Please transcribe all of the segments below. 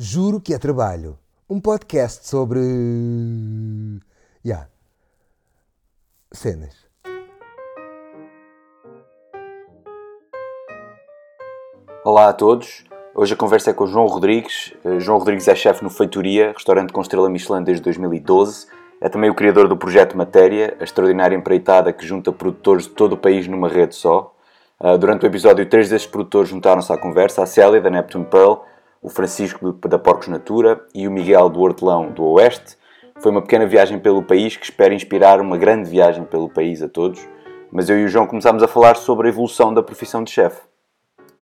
Juro que é trabalho. Um podcast sobre. Ya. Cenas. Olá a todos. Hoje a conversa é com o João Rodrigues. Eh, João Rodrigues é chefe no Feitoria, restaurante com estrela Michelin desde 2012. É também o criador do projeto Matéria, a extraordinária empreitada que junta produtores de todo o país numa rede só. Uh, durante o episódio, três desses produtores juntaram-se à conversa: a Célia, da Neptune Pearl, o Francisco, da Porcos Natura e o Miguel, do Hortelão, do Oeste. Foi uma pequena viagem pelo país que espero inspirar uma grande viagem pelo país a todos. Mas eu e o João começámos a falar sobre a evolução da profissão de chefe.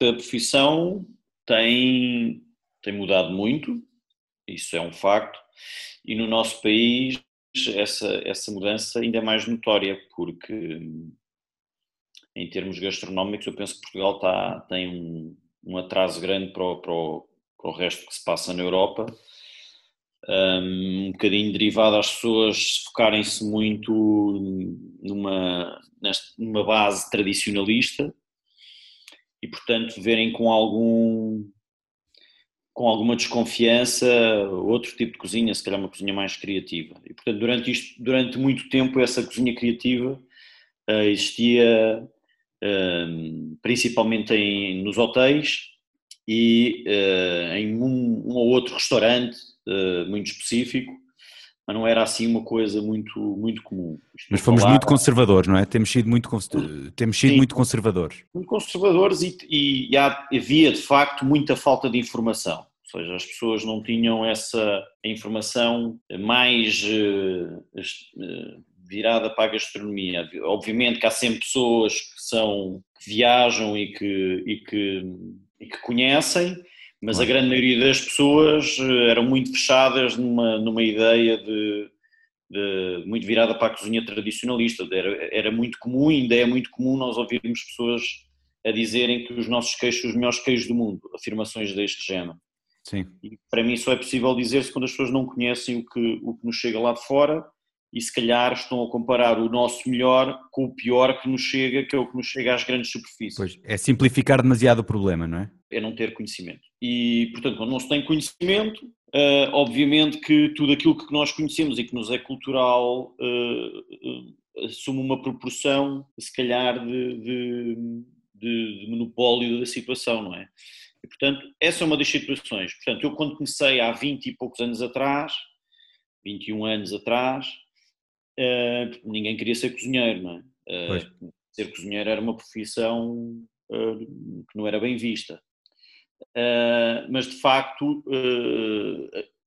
A profissão tem, tem mudado muito, isso é um facto, e no nosso país essa, essa mudança ainda é mais notória, porque em termos gastronómicos, eu penso que Portugal está, tem um, um atraso grande para o, para, o, para o, resto que se passa na Europa, um, bocadinho derivado às pessoas focarem-se muito numa, numa base tradicionalista e, portanto, verem com algum com alguma desconfiança outro tipo de cozinha, se calhar uma cozinha mais criativa. E, portanto, durante, isto, durante muito tempo, essa cozinha criativa uh, existia principalmente em, nos hotéis e uh, em um, um, ou outro restaurante uh, muito específico, mas não era assim uma coisa muito, muito comum. mas fomos falar, muito conservadores, não é? Temos sido muito, temos sido muito conservadores. Muito conservadores e, e, e havia de facto muita falta de informação. Ou seja, as pessoas não tinham essa informação mais uh, virada para a gastronomia. Obviamente que há sempre pessoas que são que viajam e que, e que, e que conhecem, mas a grande maioria das pessoas eh, eram muito fechadas numa, numa ideia de, de muito virada para a cozinha tradicionalista. Era, era muito comum, ainda é muito comum nós ouvirmos pessoas a dizerem que os nossos queijos são os melhores queijos do mundo, afirmações deste género. Sim. E para mim só é possível dizer-se quando as pessoas não conhecem o que, o que nos chega lá de fora e se calhar estão a comparar o nosso melhor com o pior que nos chega, que é o que nos chega às grandes superfícies. Pois, é simplificar demasiado o problema, não é? É não ter conhecimento. E, portanto, quando não se tem conhecimento, uh, obviamente que tudo aquilo que nós conhecemos e que nos é cultural uh, uh, assume uma proporção, se calhar, de, de, de, de monopólio da situação, não é? E, portanto, essa é uma das situações. Portanto, eu quando comecei há 20 e poucos anos atrás, 21 anos atrás, uh, ninguém queria ser cozinheiro, não é? Uh, ser cozinheiro era uma profissão uh, que não era bem vista. mas de facto,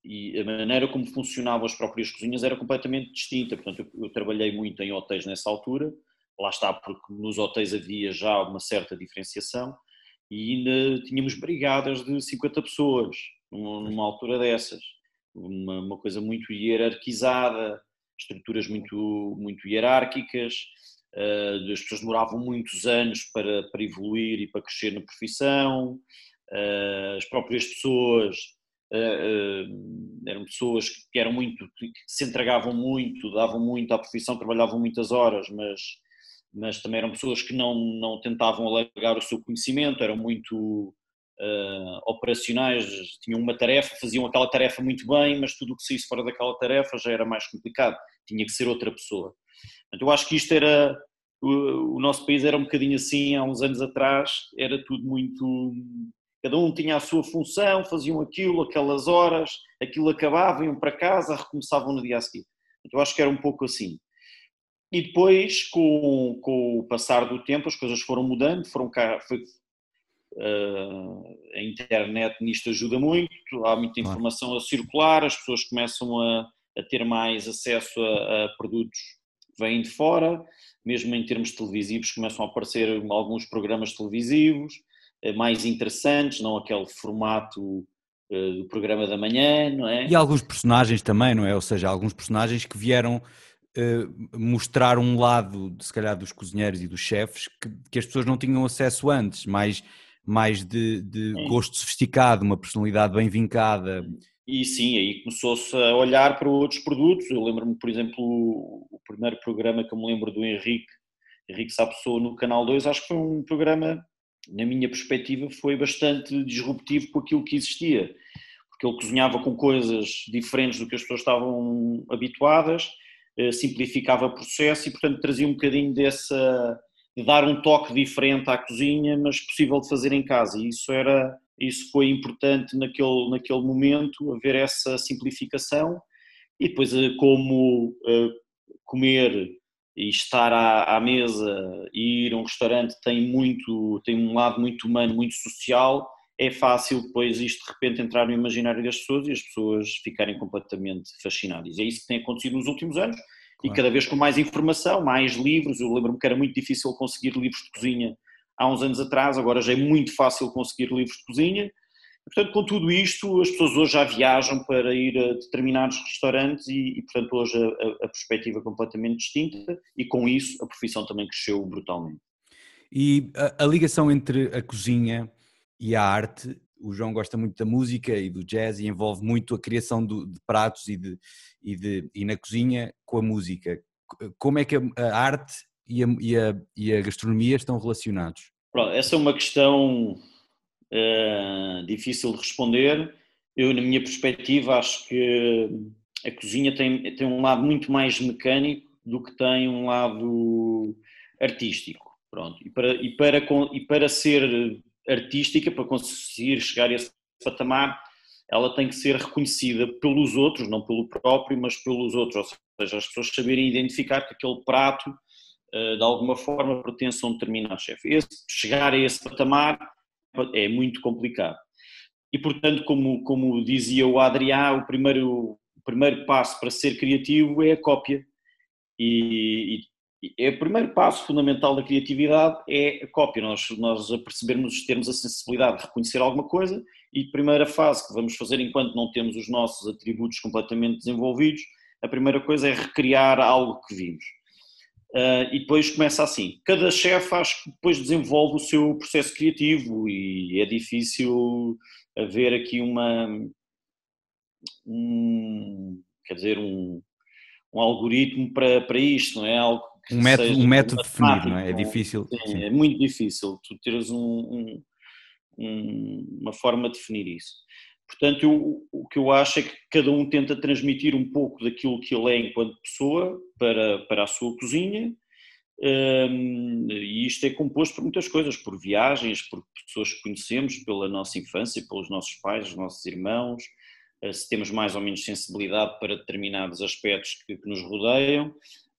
e a maneira como funcionavam as próprias cozinhas era completamente distinta. Portanto, eu, eu trabalhei muito em hotéis nessa altura, lá está, porque nos hotéis havia já uma certa diferenciação e ainda tínhamos brigadas de 50 pessoas numa, numa altura dessas. Uma, uma, coisa muito hierarquizada, estruturas muito, muito hierárquicas, uh, as pessoas demoravam muitos anos para, para evoluir e para crescer na profissão, uh, as próprias pessoas uh, eram pessoas que eram muito, que se entregavam muito, davam muito à profissão, trabalhavam muitas horas, mas, mas também eram pessoas que não, não tentavam alargar o seu conhecimento, eram muito uh, operacionais, tinham uma tarefa, faziam aquela tarefa muito bem, mas tudo o que saísse fora daquela tarefa já era mais complicado, tinha que ser outra pessoa. Então, eu acho que isto era, o, o nosso país era um bocadinho assim há uns anos atrás, era tudo muito, cada um tinha a sua função, faziam aquilo, aquelas horas, aquilo acabava, iam para casa, recomeçavam no dia a seguir. Então, eu acho que era um pouco assim. E depois, com, com o passar do tempo, as coisas foram mudando, foram, foi, a internet nisto ajuda muito, há muita informação a circular, as pessoas começam a, a ter mais acesso a, a, produtos que vêm de fora, mesmo em termos televisivos começam a aparecer alguns programas televisivos eh, mais interessantes, não aquele formato eh, do programa da manhã, não é? E alguns personagens também, não é? Ou seja, alguns personagens que vieram uh, mostrar um lado, se calhar, dos cozinheiros e dos chefes que, que as pessoas não tinham acesso antes, mais mais de, de gosto sofisticado, uma personalidade bem vincada. E sim, aí começou-se a olhar para outros produtos. Eu lembro-me, por exemplo, o primeiro programa que eu me lembro do Henrique, Henrique Sapessoa no Canal 2, acho que foi um programa, na minha perspectiva, foi bastante disruptivo com aquilo que existia. porque ele cozinhava com coisas diferentes do que as pessoas estavam habituadas, eh, simplificava o processo e, portanto, trazia um bocadinho dessa. Dar um toque diferente à cozinha, mas possível de fazer em casa. E isso era. Isso foi importante naquele, naquele momento, haver essa simplificação e depois eh, como uh, comer e estar à, à, mesa e ir a um restaurante tem muito tem um lado muito humano, muito social, é fácil depois isto de repente entrar no imaginário das pessoas e as pessoas ficarem completamente fascinadas. É isso que tem acontecido nos últimos anos claro. e cada vez com mais informação, mais livros. Eu lembro-me que era muito difícil conseguir livros de cozinha há uns anos atrás, agora já é muito fácil conseguir livros de cozinha Portanto, com tudo isto, as pessoas hoje já viajam para ir a determinados restaurantes e, e portanto, hoje a, a, perspectiva é completamente distinta e, com isso, a profissão também cresceu brutalmente. E a, a ligação entre a cozinha e a arte, o João gosta muito da música e do jazz e envolve muito a criação do, de pratos e, de, e, de, e na cozinha com a música. Como é que a, a arte e a, e, a, e a gastronomia estão relacionados? Essa é uma questão uh, difícil de responder. Eu, na minha perspectiva, acho que a cozinha tem, tem um lado muito mais mecânico do que tem um lado artístico. Pronto. E, para, e, para, e para ser artística, para conseguir chegar a esse patamar, ela tem que ser reconhecida pelos outros, não pelo próprio, mas pelos outros. Ou seja, as pessoas saberem identificar que aquele prato, eh, de alguma forma, pertence a um determinado chefe. chegar a esse patamar é muito complicado. E, portanto, como, como dizia o Adriá, o primeiro, o primeiro passo para ser criativo é a cópia. E, e, é o primeiro passo fundamental da criatividade é a cópia, nós, nós apercebermos, termos a sensibilidade de reconhecer alguma coisa e a primeira fase que vamos fazer enquanto não temos os nossos atributos completamente desenvolvidos, a primeira coisa é recriar algo que vimos. Uh, e depois começa assim. Cada chefe acho que depois desenvolve o seu processo criativo e é difícil haver aqui uma um, quer dizer um, um algoritmo para, para isto, não é algo um método, um método definido, não é? É difícil. Sim, sim. É muito difícil tu teres um, um, uma forma de definir isso. Portanto, eu, o que eu acho é que cada um tenta transmitir um pouco daquilo que ele é enquanto pessoa para, para a sua cozinha, um, e isto é composto por muitas coisas, por viagens, por pessoas que conhecemos, pela nossa infância, pelos nossos pais, os nossos irmãos, se temos mais ou menos sensibilidade para determinados aspectos que, que nos rodeiam,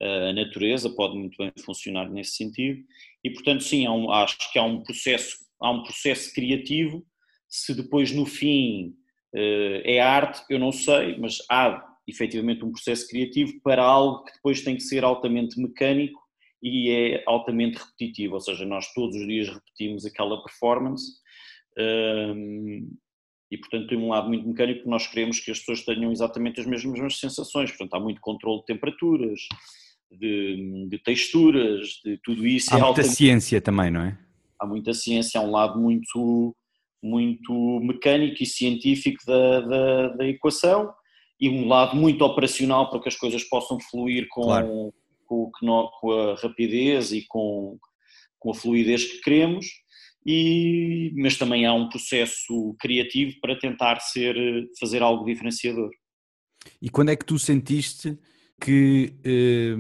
uh, a natureza pode muito bem funcionar nesse sentido, e portanto sim, um, acho que há um processo, há um processo criativo. Se depois no fim uh, é arte, eu não sei, mas há efetivamente um processo criativo para algo que depois tem que ser altamente mecânico e é altamente repetitivo, ou seja, nós todos os dias repetimos aquela performance um, e portanto tem um lado muito mecânico que nós queremos que as pessoas tenham exatamente as mesmas sensações, portanto há muito controle de temperaturas, de, de texturas, de tudo isso. Há é muita altamente... ciência também, não é? Há muita ciência, há um lado muito muito mecânico e científico da, da, da, equação e um lado muito operacional para que as coisas possam fluir com, claro. com, com a rapidez e com, com a fluidez que queremos, e, mas também há um processo criativo para tentar ser, fazer algo diferenciador. E quando é que tu sentiste que eh,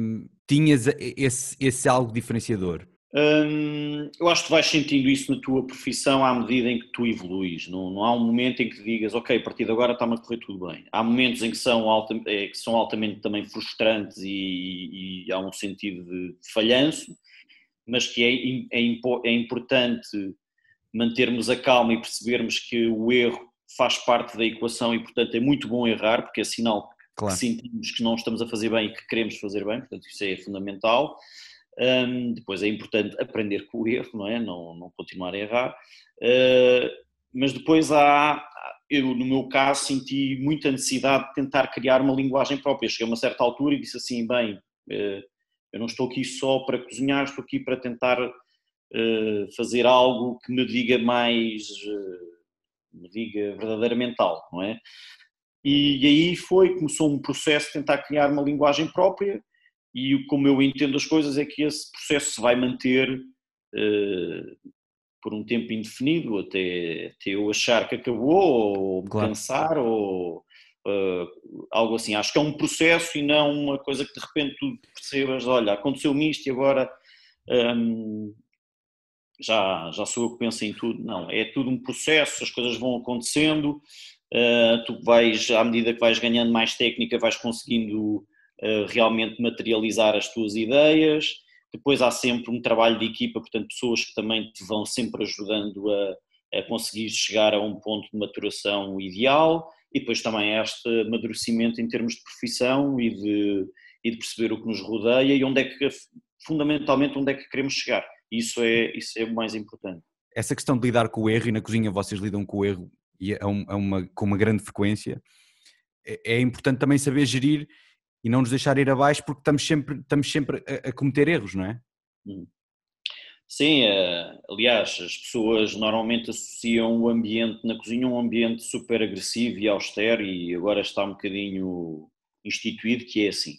tinhas esse, esse algo diferenciador? Hum, eu acho que vais sentindo isso na tua profissão à medida em que tu evoluís. Não, não há um momento em que digas, ok, a partir de agora está-me a correr tudo bem. Há momentos em que são, alta, é, que são altamente também frustrantes e, e, há um sentido de falhanço, mas que é, é, é importante mantermos a calma e percebermos que o erro faz parte da equação e, portanto, é muito bom errar, porque é sinal claro. que sentimos que não estamos a fazer bem e que queremos fazer bem, portanto, isso é fundamental. Um, depois é importante aprender com o erro, não é? Não, não continuar a errar. Uh, mas depois há, eu no meu caso senti muita necessidade de tentar criar uma linguagem própria. Cheguei a uma certa altura e disse assim, bem, uh, eu não estou aqui só para cozinhar, estou aqui para tentar uh, fazer algo que me diga mais, me diga verdadeiramente algo, não é? E, e aí foi, começou um processo de tentar criar uma linguagem própria, e como eu entendo as coisas é que esse processo se vai manter uh, por um tempo indefinido, até, até eu achar que acabou, ou Claro. cansar, ou uh, algo assim. Acho que é um processo e não uma coisa que de repente tu percebas, olha, aconteceu-me isto e agora hum, já, já sou eu que penso em tudo. Não, é tudo um processo, as coisas vão acontecendo, uh, tu vais, à medida que vais ganhando mais técnica, vais conseguindo uh, realmente materializar as tuas ideias. Depois há sempre um trabalho de equipa, portanto, pessoas que também te vão sempre ajudando a, a conseguir chegar a um ponto de maturação ideal e depois também este amadurecimento em termos de profissão e de, e de perceber o que nos rodeia e onde é que, fundamentalmente, onde é que queremos chegar. Isso é, isso é o mais importante. Essa questão de lidar com o erro, e na cozinha vocês lidam com o erro e é um- é uma, com uma grande frequência, é, é importante também saber gerir e não nos deixar ir abaixo porque estamos sempre, estamos sempre a, a cometer erros, não é? Sim, eh, aliás, as pessoas normalmente associam o ambiente na cozinha a um ambiente super agressivo e austero e agora está um bocadinho instituído que é assim.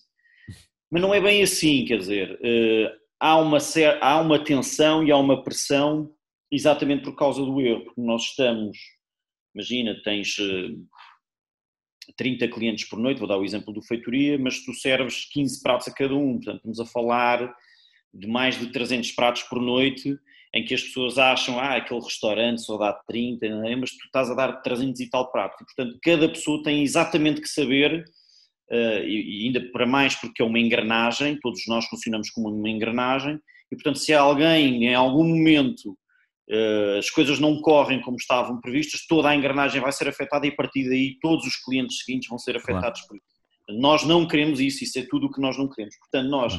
Mas não é bem assim, quer dizer, eh, há uma, há uma tensão e há uma pressão exatamente por causa do erro, porque nós estamos, imagina, tens eh, 30 clientes por noite, vou dar o exemplo do feitoria, mas tu serves 15 pratos a cada um, portanto estamos a falar de mais de 300 pratos por noite, em que as pessoas acham, ah, aquele restaurante só dá 30, não é? mas tu estás a dar 300 e tal pratos. E, portanto, cada pessoa tem exatamente que saber, eh, e e ainda para mais porque é uma engrenagem, todos nós funcionamos como uma engrenagem, e, portanto, se alguém, em algum momento, eh, as coisas não correm como estavam previstas, toda a engrenagem vai ser afetada e, a partir daí, todos os clientes seguintes vão ser Claro. afetados por isso. Nós não queremos isso, isso é tudo o que nós não queremos. Portanto, nós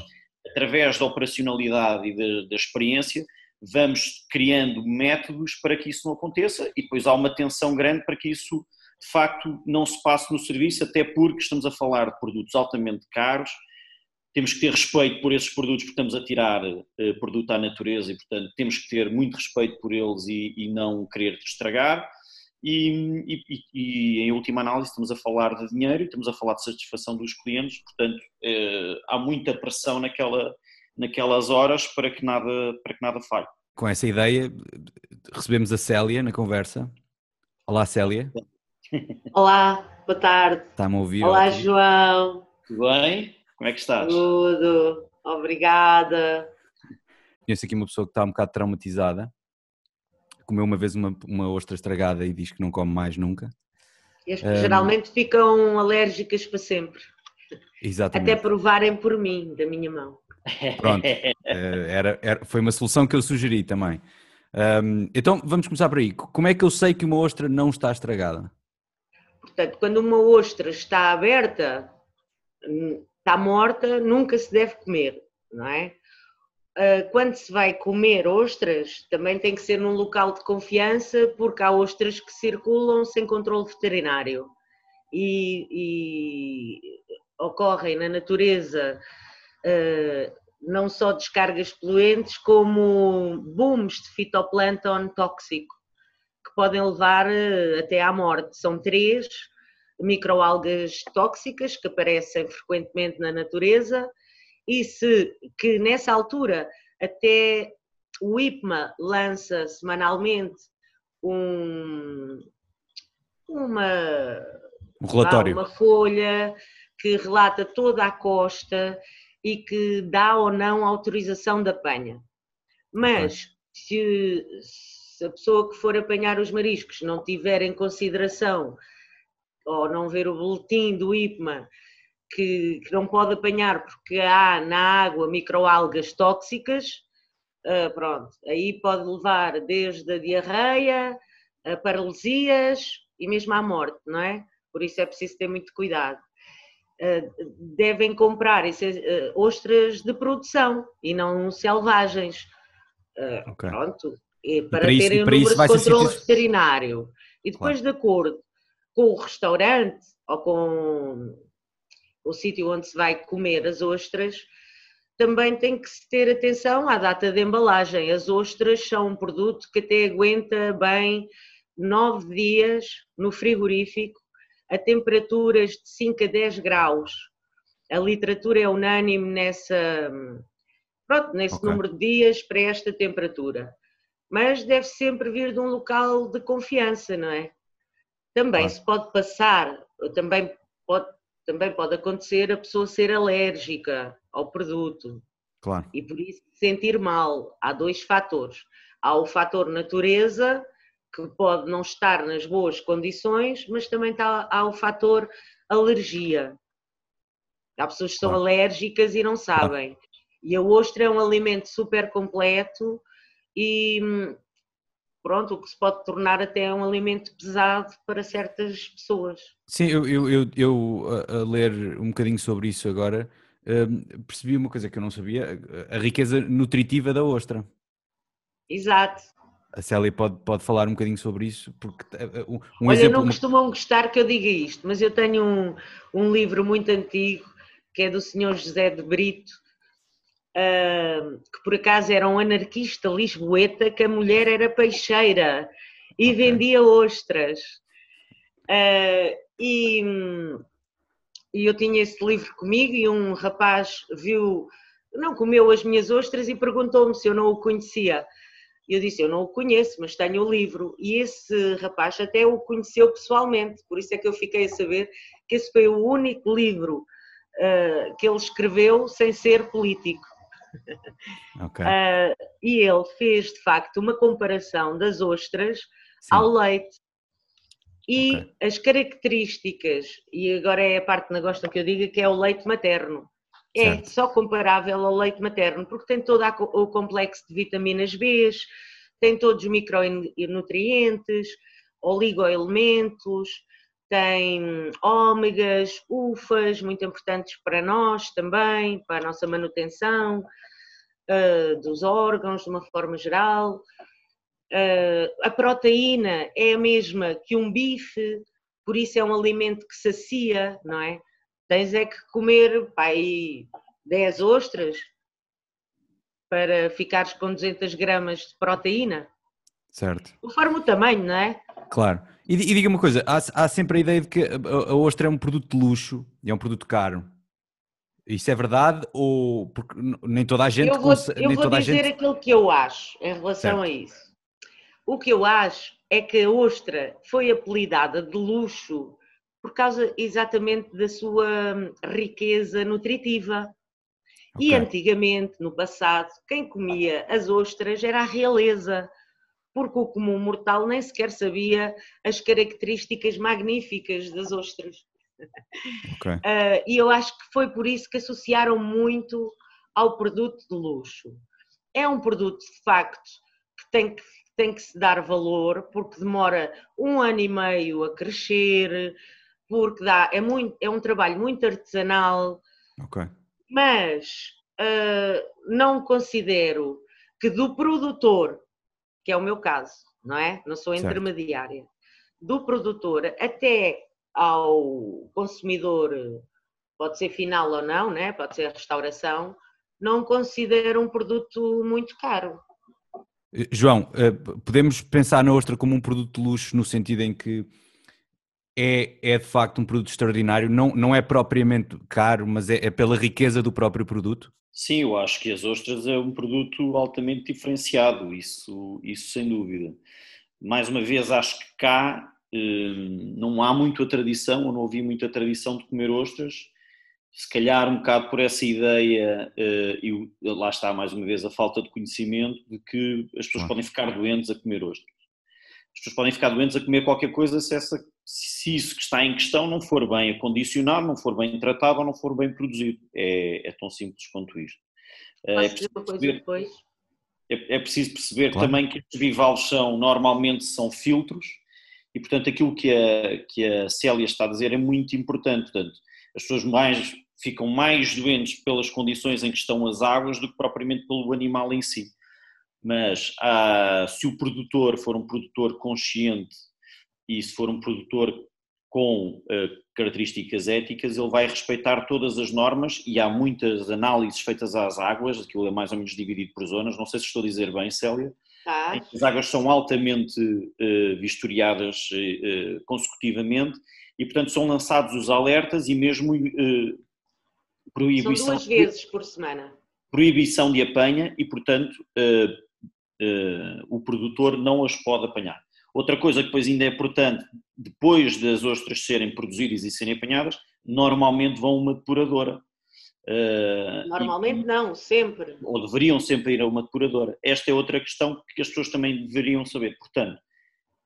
através da operacionalidade e da, da experiência, vamos criando métodos para que isso não aconteça e depois há uma tensão grande para que isso de facto não se passe no serviço, até porque estamos a falar de produtos altamente caros, temos que ter respeito por esses produtos porque estamos a tirar eh, produto à natureza e portanto temos que ter muito respeito por eles e, e não querer estragar e, e- e- em última análise estamos a falar de dinheiro estamos a falar de satisfação dos clientes, portanto eh, há muita pressão naquela, naquelas horas para que nada, para que nada falhe. Com essa ideia, recebemos a Célia na conversa. Olá Célia, Olá, boa tarde. está-me a ouvir? Olá, Ótimo. João. Tudo bem? Como é que estás? Tudo. Obrigada. Conheço aqui uma pessoa que está um bocado traumatizada. Comeu uma vez uma, uma ostra estragada e diz que não come mais nunca. As pessoas geralmente ficam alérgicas para sempre. Até Exatamente. provarem por mim, da minha mão. Pronto. Eh, era, era- foi uma solução que eu sugeri também. Ahm, então vamos começar por aí. Como é que eu sei que uma ostra não está estragada? Portanto, quando uma ostra está aberta, hum, está morta, nunca se deve comer, não é? Ah, Quando se vai comer ostras, também tem que ser num local de confiança, porque há ostras que circulam sem controle veterinário e, e ocorrem na natureza ah, não só descargas poluentes, como booms de fitoplâncton tóxico que podem levar eh, até à morte. São três microalgas tóxicas que aparecem frequentemente na natureza e se que nessa altura até o IPMA lança semanalmente um, uma Um relatório. uma folha que relata toda a costa e que dá ou não autorização de apanha. Mas se, se a pessoa que for apanhar os mariscos não tiver em consideração ou não ver o boletim do IPMA que, que não pode apanhar porque há na água microalgas tóxicas, ah, pronto, aí pode levar desde a diarreia, a paralisias e mesmo à morte, não é? Por isso é preciso ter muito cuidado. Uh, devem comprar uh, ostras de produção e não selvagens. Uh, Ok. Pronto, e para, terem e para isso número de controle veterinário. E depois, de acordo com o restaurante ou com o sítio onde se vai comer as ostras, também tem que se ter atenção à data de embalagem. As ostras são um produto que até aguenta bem nove dias no frigorífico a temperaturas de 5 a 10 graus. A literatura é unânime nessa, pronto, nesse Ok. número de dias para esta temperatura. mas deve sempre vir de um local de confiança, não é? Também Claro. se pode passar, também pode, também pode acontecer a pessoa ser alérgica ao produto Claro. e por isso se sentir mal. Há dois fatores. Há o fator natureza, que pode não estar nas boas condições, mas também está, há o fator alergia. Há pessoas que são Claro. alérgicas e não sabem. E a ostra é um alimento super completo e hum, pronto, o que se pode tornar até um alimento pesado para certas pessoas. Sim, eu, eu, eu, eu, a, a ler um bocadinho sobre isso agora, hum, percebi uma coisa que eu não sabia, a a riqueza nutritiva da ostra. Exato. A Célia pode, pode falar um bocadinho sobre isso, porque eh, um, um Olha, exemplo... não uma- costumam gostar que eu diga isto, mas eu tenho um, um livro muito antigo que é do Sr. José de Brito, ah, que por acaso era um anarquista lisboeta, que a mulher era peixeira e vendia ostras. Ah, e, e eu tinha esse livro comigo e um rapaz viu, não comeu as minhas ostras e perguntou-me se eu não o conhecia. E eu disse, eu não o conheço, mas tenho o livro. E esse rapaz até o conheceu pessoalmente, por isso é que eu fiquei a saber que esse foi o único livro ah, que ele escreveu sem ser político. Ok, Ah, e ele fez, de facto, uma comparação das ostras sim, ao leite. E Ok. as características, e agora é a parte que não gostam que eu diga, que é o leite materno. É Certo. só comparável ao leite materno, porque tem todo o complexo de vitaminas B, tem todos os micronutrientes, oligoelementos, tem ômegas, ufas, muito importantes para nós também, para a nossa manutenção ah, dos órgãos de uma forma geral. Ah, a proteína é a mesma que um bife, por isso é um alimento que sacia, não é? Tens é que comer pá, aí 10 ostras para ficares com 200 gramas de proteína. certo, Conforme o tamanho, não é? claro. E, e diga uma coisa, há, há sempre a ideia de que a, a- a ostra é um produto de luxo e é um produto caro. Isso é verdade ou porque nem toda a gente eu vou, eu nem vou toda a dizer gente aquilo que eu acho em relação Certo. a isso. O que eu acho é que a ostra foi apelidada de luxo por causa exatamente da sua hum, riqueza nutritiva. E Ok. antigamente, no passado, quem comia as ostras era a realeza, porque o comum mortal nem sequer sabia as características magníficas das ostras. Ok. Ah, e eu acho que foi por isso que associaram muito ao produto de luxo. É um produto, de facto, que tem que, tem que se dar valor, porque demora um ano e meio a crescer, porque dá, é, muito, é um trabalho muito artesanal, Ok. mas ah, não considero que do produtor, que é o meu caso, não é? Não sou Certo. intermediária, do produtor até ao consumidor, pode ser final ou não, né? pode ser a restauração, não considero um produto muito caro. Eh, João, eh, podemos pensar na ostra como um produto de luxo no sentido em que é, é de facto um produto extraordinário, não, não é propriamente caro, mas é, é pela riqueza do próprio produto? Sim, eu acho que as ostras é um produto altamente diferenciado, isso, isso sem dúvida. Mais uma vez, acho que cá hum, não há muito a tradição, ou não havia muita tradição de comer ostras. Se calhar um bocado por essa ideia, eh, e lá está mais uma vez a falta de conhecimento de que as pessoas podem ficar doentes a comer ostras. As pessoas podem ficar doentes a comer qualquer coisa se, essa, se isso que está em questão não for bem acondicionado, não for bem tratado ou não for bem produzido. É, é tão simples quanto isto. Eh, Posso É preciso perceber, depois? é, é preciso perceber Claro. também que estes bivalves são, normalmente são filtros e, portanto, aquilo que a, que a Célia está a dizer é muito importante. Portanto, as pessoas mais, ficam mais doentes pelas condições em que estão as águas do que propriamente pelo animal em si. Mas ah, se o produtor for um produtor consciente e se for um produtor com eh, características éticas, ele vai respeitar todas as normas e há muitas análises feitas às águas, aquilo é mais ou menos dividido por zonas, não sei se estou a dizer bem, Célia, Tá? as águas são altamente eh, vistoriadas eh, consecutivamente e, portanto, são lançados os alertas e mesmo São proibição, duas vezes por semana. proibição de apanha e, portanto, uh, o produtor não as pode apanhar. Outra coisa que depois ainda é importante, depois das ostras serem produzidas e serem apanhadas, normalmente vão a uma depuradora. Uh, normalmente e, não, sempre. Ou deveriam sempre ir a uma depuradora. Esta é outra questão que as pessoas também deveriam saber. Portanto,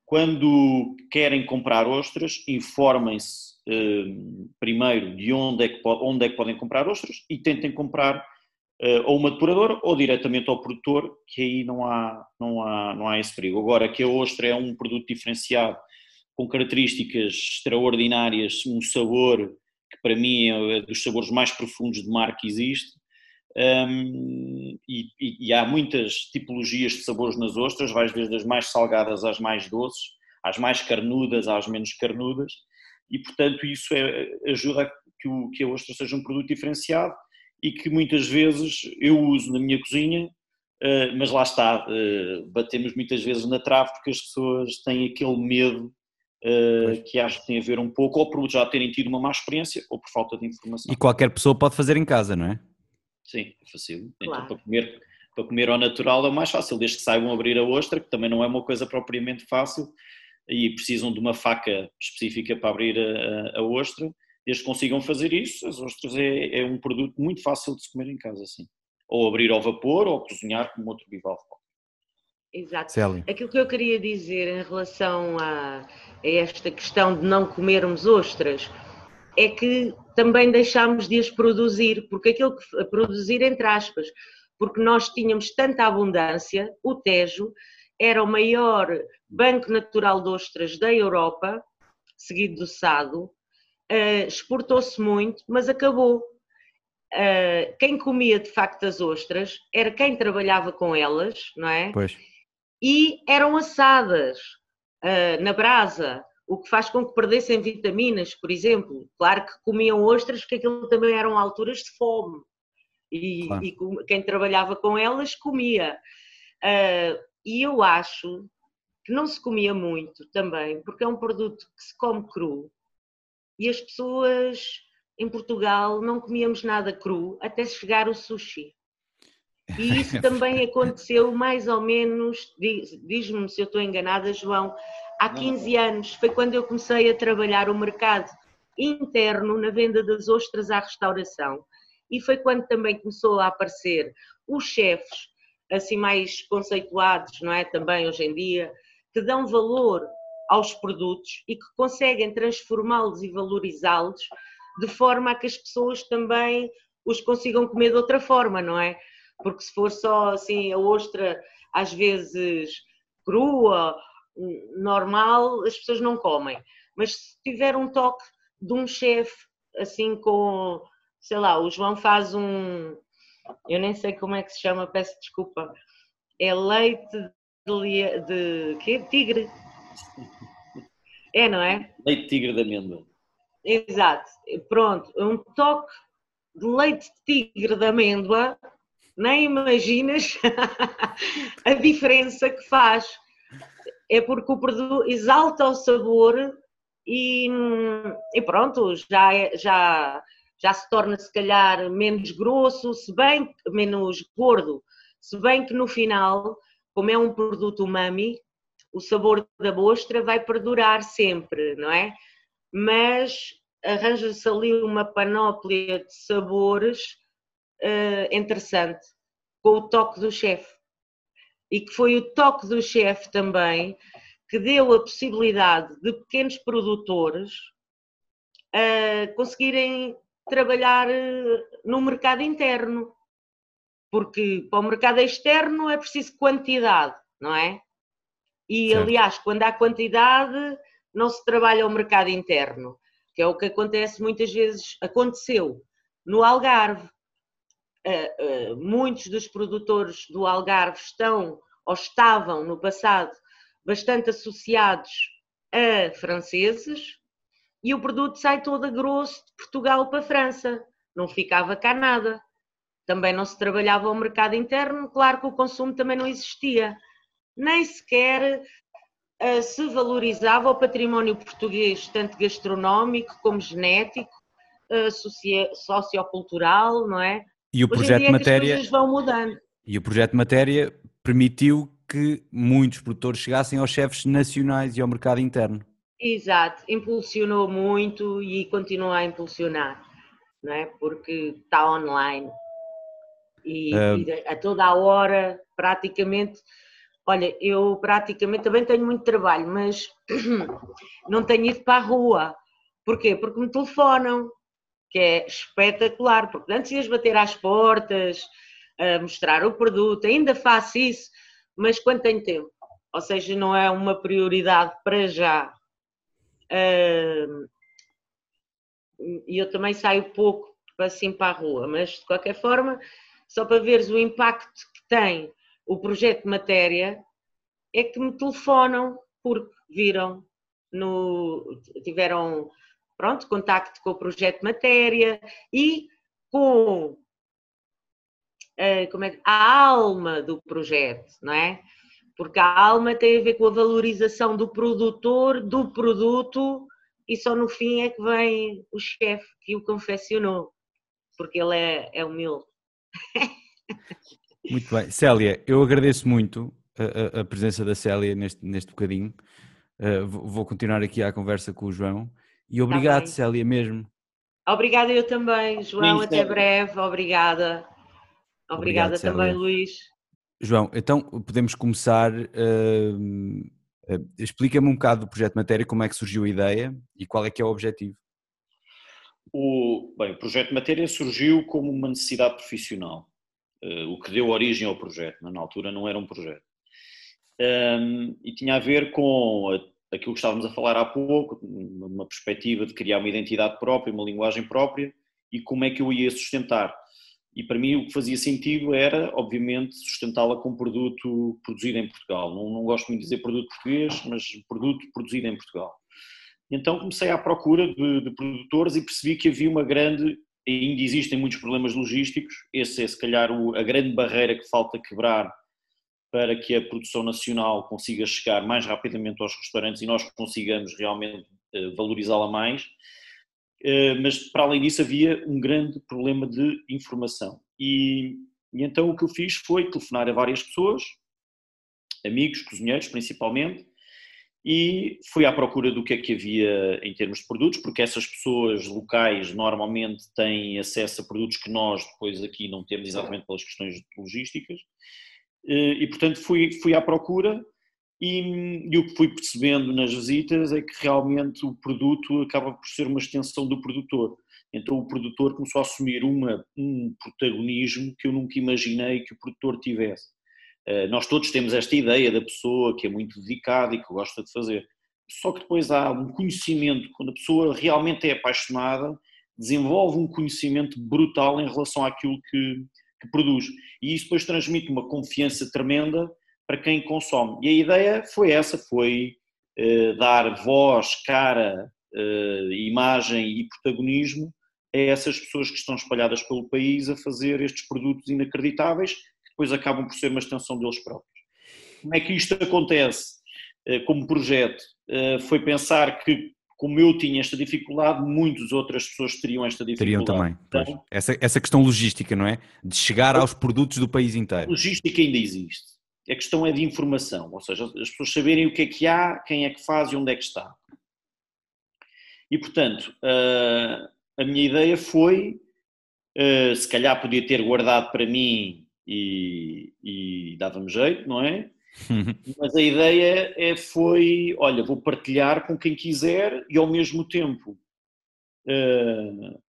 quando querem comprar ostras, informem-se uh, primeiro de onde é, que, onde é que podem comprar ostras e tentem comprar uh, ou uma depuradora ou diretamente ao produtor, que aí não há, não há, não há esse perigo. Agora, que a ostra é um produto diferenciado, com características extraordinárias, um sabor que para mim é dos sabores mais profundos de mar que existe, um, e, e, e, há muitas tipologias de sabores nas ostras, vais desde as mais salgadas às mais doces, às mais carnudas às menos carnudas, e portanto isso é, ajuda a que, o, que a ostra seja um produto diferenciado e que muitas vezes eu uso na minha cozinha, uh, mas lá está, uh, batemos muitas vezes na trave porque as pessoas têm aquele medo Uh, que acho que tem a ver um pouco ou por já terem tido uma má experiência ou por falta de informação. E qualquer pessoa pode fazer em casa, não é? Sim, é fácil. Então, claro. Então, para comer, para comer ao natural é o mais fácil, desde que saibam abrir a ostra, que também não é uma coisa propriamente fácil, e precisam de uma faca específica para abrir a, a, a ostra, desde que consigam fazer isso, as ostras é, é, um produto muito fácil de se comer em casa, sim. Ou abrir ao vapor, ou cozinhar como outro bivalve. Exato. Aquilo que eu queria dizer em relação a, a esta questão de não comermos ostras, é que também deixámos de as produzir, porque aquilo que produzir entre aspas, porque nós tínhamos tanta abundância, o Tejo era o maior banco natural de ostras da Europa, seguido do Sado, uh, exportou-se muito, mas acabou. Uh, quem comia de facto as ostras era quem trabalhava com elas, não é? Pois. E eram assadas uh, na brasa o que faz com que perdessem vitaminas, por exemplo. Claro que comiam ostras, porque aquilo também eram alturas de fome. E, claro. e quem trabalhava com elas comia. Uh, e eu acho que não se comia muito também, porque é um produto que se come cru. E as pessoas em Portugal não comíamos nada cru até chegar o sushi. E isso também aconteceu mais ou menos, diz-me se eu estou enganada, João, há 15 anos. Foi quando eu comecei a trabalhar o mercado interno na venda das ostras à restauração. E foi quando também começou a aparecer os chefes, assim mais conceituados, não é? Também hoje em dia, que dão valor aos produtos e que conseguem transformá-los e valorizá-los de forma a que as pessoas também os consigam comer de outra forma, não é? Porque se for só assim a ostra às vezes crua normal, as pessoas não comem. Mas se tiver um toque de um chefe, assim com, sei lá, o João faz um, eu nem sei como é que se chama, peço desculpa, é leite de, de quê? tigre. É, não é? Leite tigre de amêndoa. Exato. Pronto, um toque de leite de tigre de amêndoa, nem imaginas a diferença que faz é porque o produto exalta o sabor e, e pronto, já, é, já, já se torna se calhar menos grosso, se bem menos gordo, se bem que no final, como é um produto umami, o sabor da ostra vai perdurar sempre, não é? Mas arranja-se ali uma panóplia de sabores uh, interessante, com o toque do chefe e que foi o toque do chefe também que deu a possibilidade de pequenos produtores uh, conseguirem trabalhar eh, no mercado interno. Porque para o mercado externo é preciso quantidade, não é? E certo. aliás, quando há quantidade, não se trabalha o mercado interno, que é o que acontece muitas vezes, aconteceu no Algarve. Uh, uh, muitos dos produtores do Algarve estão ou estavam no passado bastante associados a franceses e o produto sai todo a grosso de Portugal para a França, não ficava cá nada. Também não se trabalhava o mercado interno, claro que o consumo também não existia. Nem sequer uh, se valorizava o património português, tanto gastronómico como genético, uh, sociocultural, não é? E o projeto Hoje dia matéria. É as vão mudando. E o projeto matéria permitiu que muitos produtores chegassem aos chefes nacionais e ao mercado interno. Exato, impulsionou muito e continua a impulsionar, não é? Porque está online e, Ah. e a toda a hora, praticamente. Olha, eu praticamente também tenho muito trabalho, mas não tenho ido para a rua. Porquê? Porque me telefonam, que é espetacular, porque antes ias bater às portas, mostrar o produto, ainda faço isso, mas quando tenho tempo. Ou seja, não é uma prioridade para já. E eu também saio pouco assim para a rua, mas de qualquer forma, só para veres o impacto que tem o projeto de matéria, é que me telefonam porque viram no tiveram pronto, contacto com o projeto de matéria e com eh, é, a alma do projeto, não é? Porque a alma tem a ver com a valorização do produtor, do produto, e só no fim é que vem o chefe que o confeccionou, porque ele é, é humilde. Muito bem. Célia, eu agradeço muito a, a- presença da Célia neste, neste bocadinho. Uh, vou continuar aqui a conversa com o João. E obrigado, bem. Célia, mesmo. Obrigada eu também, João, Sim, até Célia. breve, obrigada. Obrigada Obrigado, também, Célia. Luís. João, então podemos começar. uh, uh, Explica-me um bocado do projeto matéria, como é que surgiu a ideia e qual é que é o objetivo. O, bem, o projeto matéria surgiu como uma necessidade profissional, o que deu origem ao projeto, mas na altura não era um projeto. Ahm, e tinha a ver com aquilo que estávamos a falar há pouco, uma perspectiva de criar uma identidade própria, uma linguagem própria, e como é que eu ia sustentar. E para mim o que fazia sentido era, obviamente, sustentá-la com produto produzido em Portugal. Não, não gosto muito de dizer produto português, mas produto produzido em Portugal. Então comecei à procura de, de produtores e percebi que havia uma grande, ainda existem muitos problemas logísticos, esse é se calhar o- a grande barreira que falta quebrar para que a produção nacional consiga chegar mais rapidamente aos restaurantes e nós consigamos realmente eh, valorizá-la mais. Eh, Mas para além disso havia um grande problema de informação. E, e então o que eu fiz foi telefonar a várias pessoas, amigos, cozinheiros principalmente, e fui à procura do que é que havia em termos de produtos, porque essas pessoas locais normalmente têm acesso a produtos que nós depois aqui não temos exatamente pelas questões logísticas. Eh, E portanto fui, fui à procura e, e o que fui percebendo nas visitas é que realmente o produto acaba por ser uma extensão do produtor. Então o produtor começou a assumir uma, um protagonismo que eu nunca imaginei que o produtor tivesse. Uh, nós todos temos esta ideia da pessoa que é muito dedicada e que gosta de fazer. Só que depois há um conhecimento, quando a pessoa realmente é apaixonada, desenvolve um conhecimento brutal em relação àquilo que, que produz. E isso depois transmite uma confiança tremenda para quem consome. E a ideia foi essa, foi uh, dar voz, cara, uh, imagem e protagonismo a essas pessoas que estão espalhadas pelo país a fazer estes produtos inacreditáveis depois acabam por ser uma extensão deles próprios. Como é que isto acontece como projeto? Foi pensar que, como eu tinha esta dificuldade, muitas outras pessoas teriam esta dificuldade. Teriam também. Então, essa, essa questão logística, não é? De chegar aos produtos do país inteiro. Logística ainda existe. A questão é de informação, ou seja, as pessoas saberem o que é que há, quem é que faz e onde é que está. E, portanto, a minha ideia foi, se calhar podia ter guardado para mim e, e dava-me jeito, não é? Mas a ideia é, foi, olha, vou partilhar com quem quiser e ao mesmo tempo uh,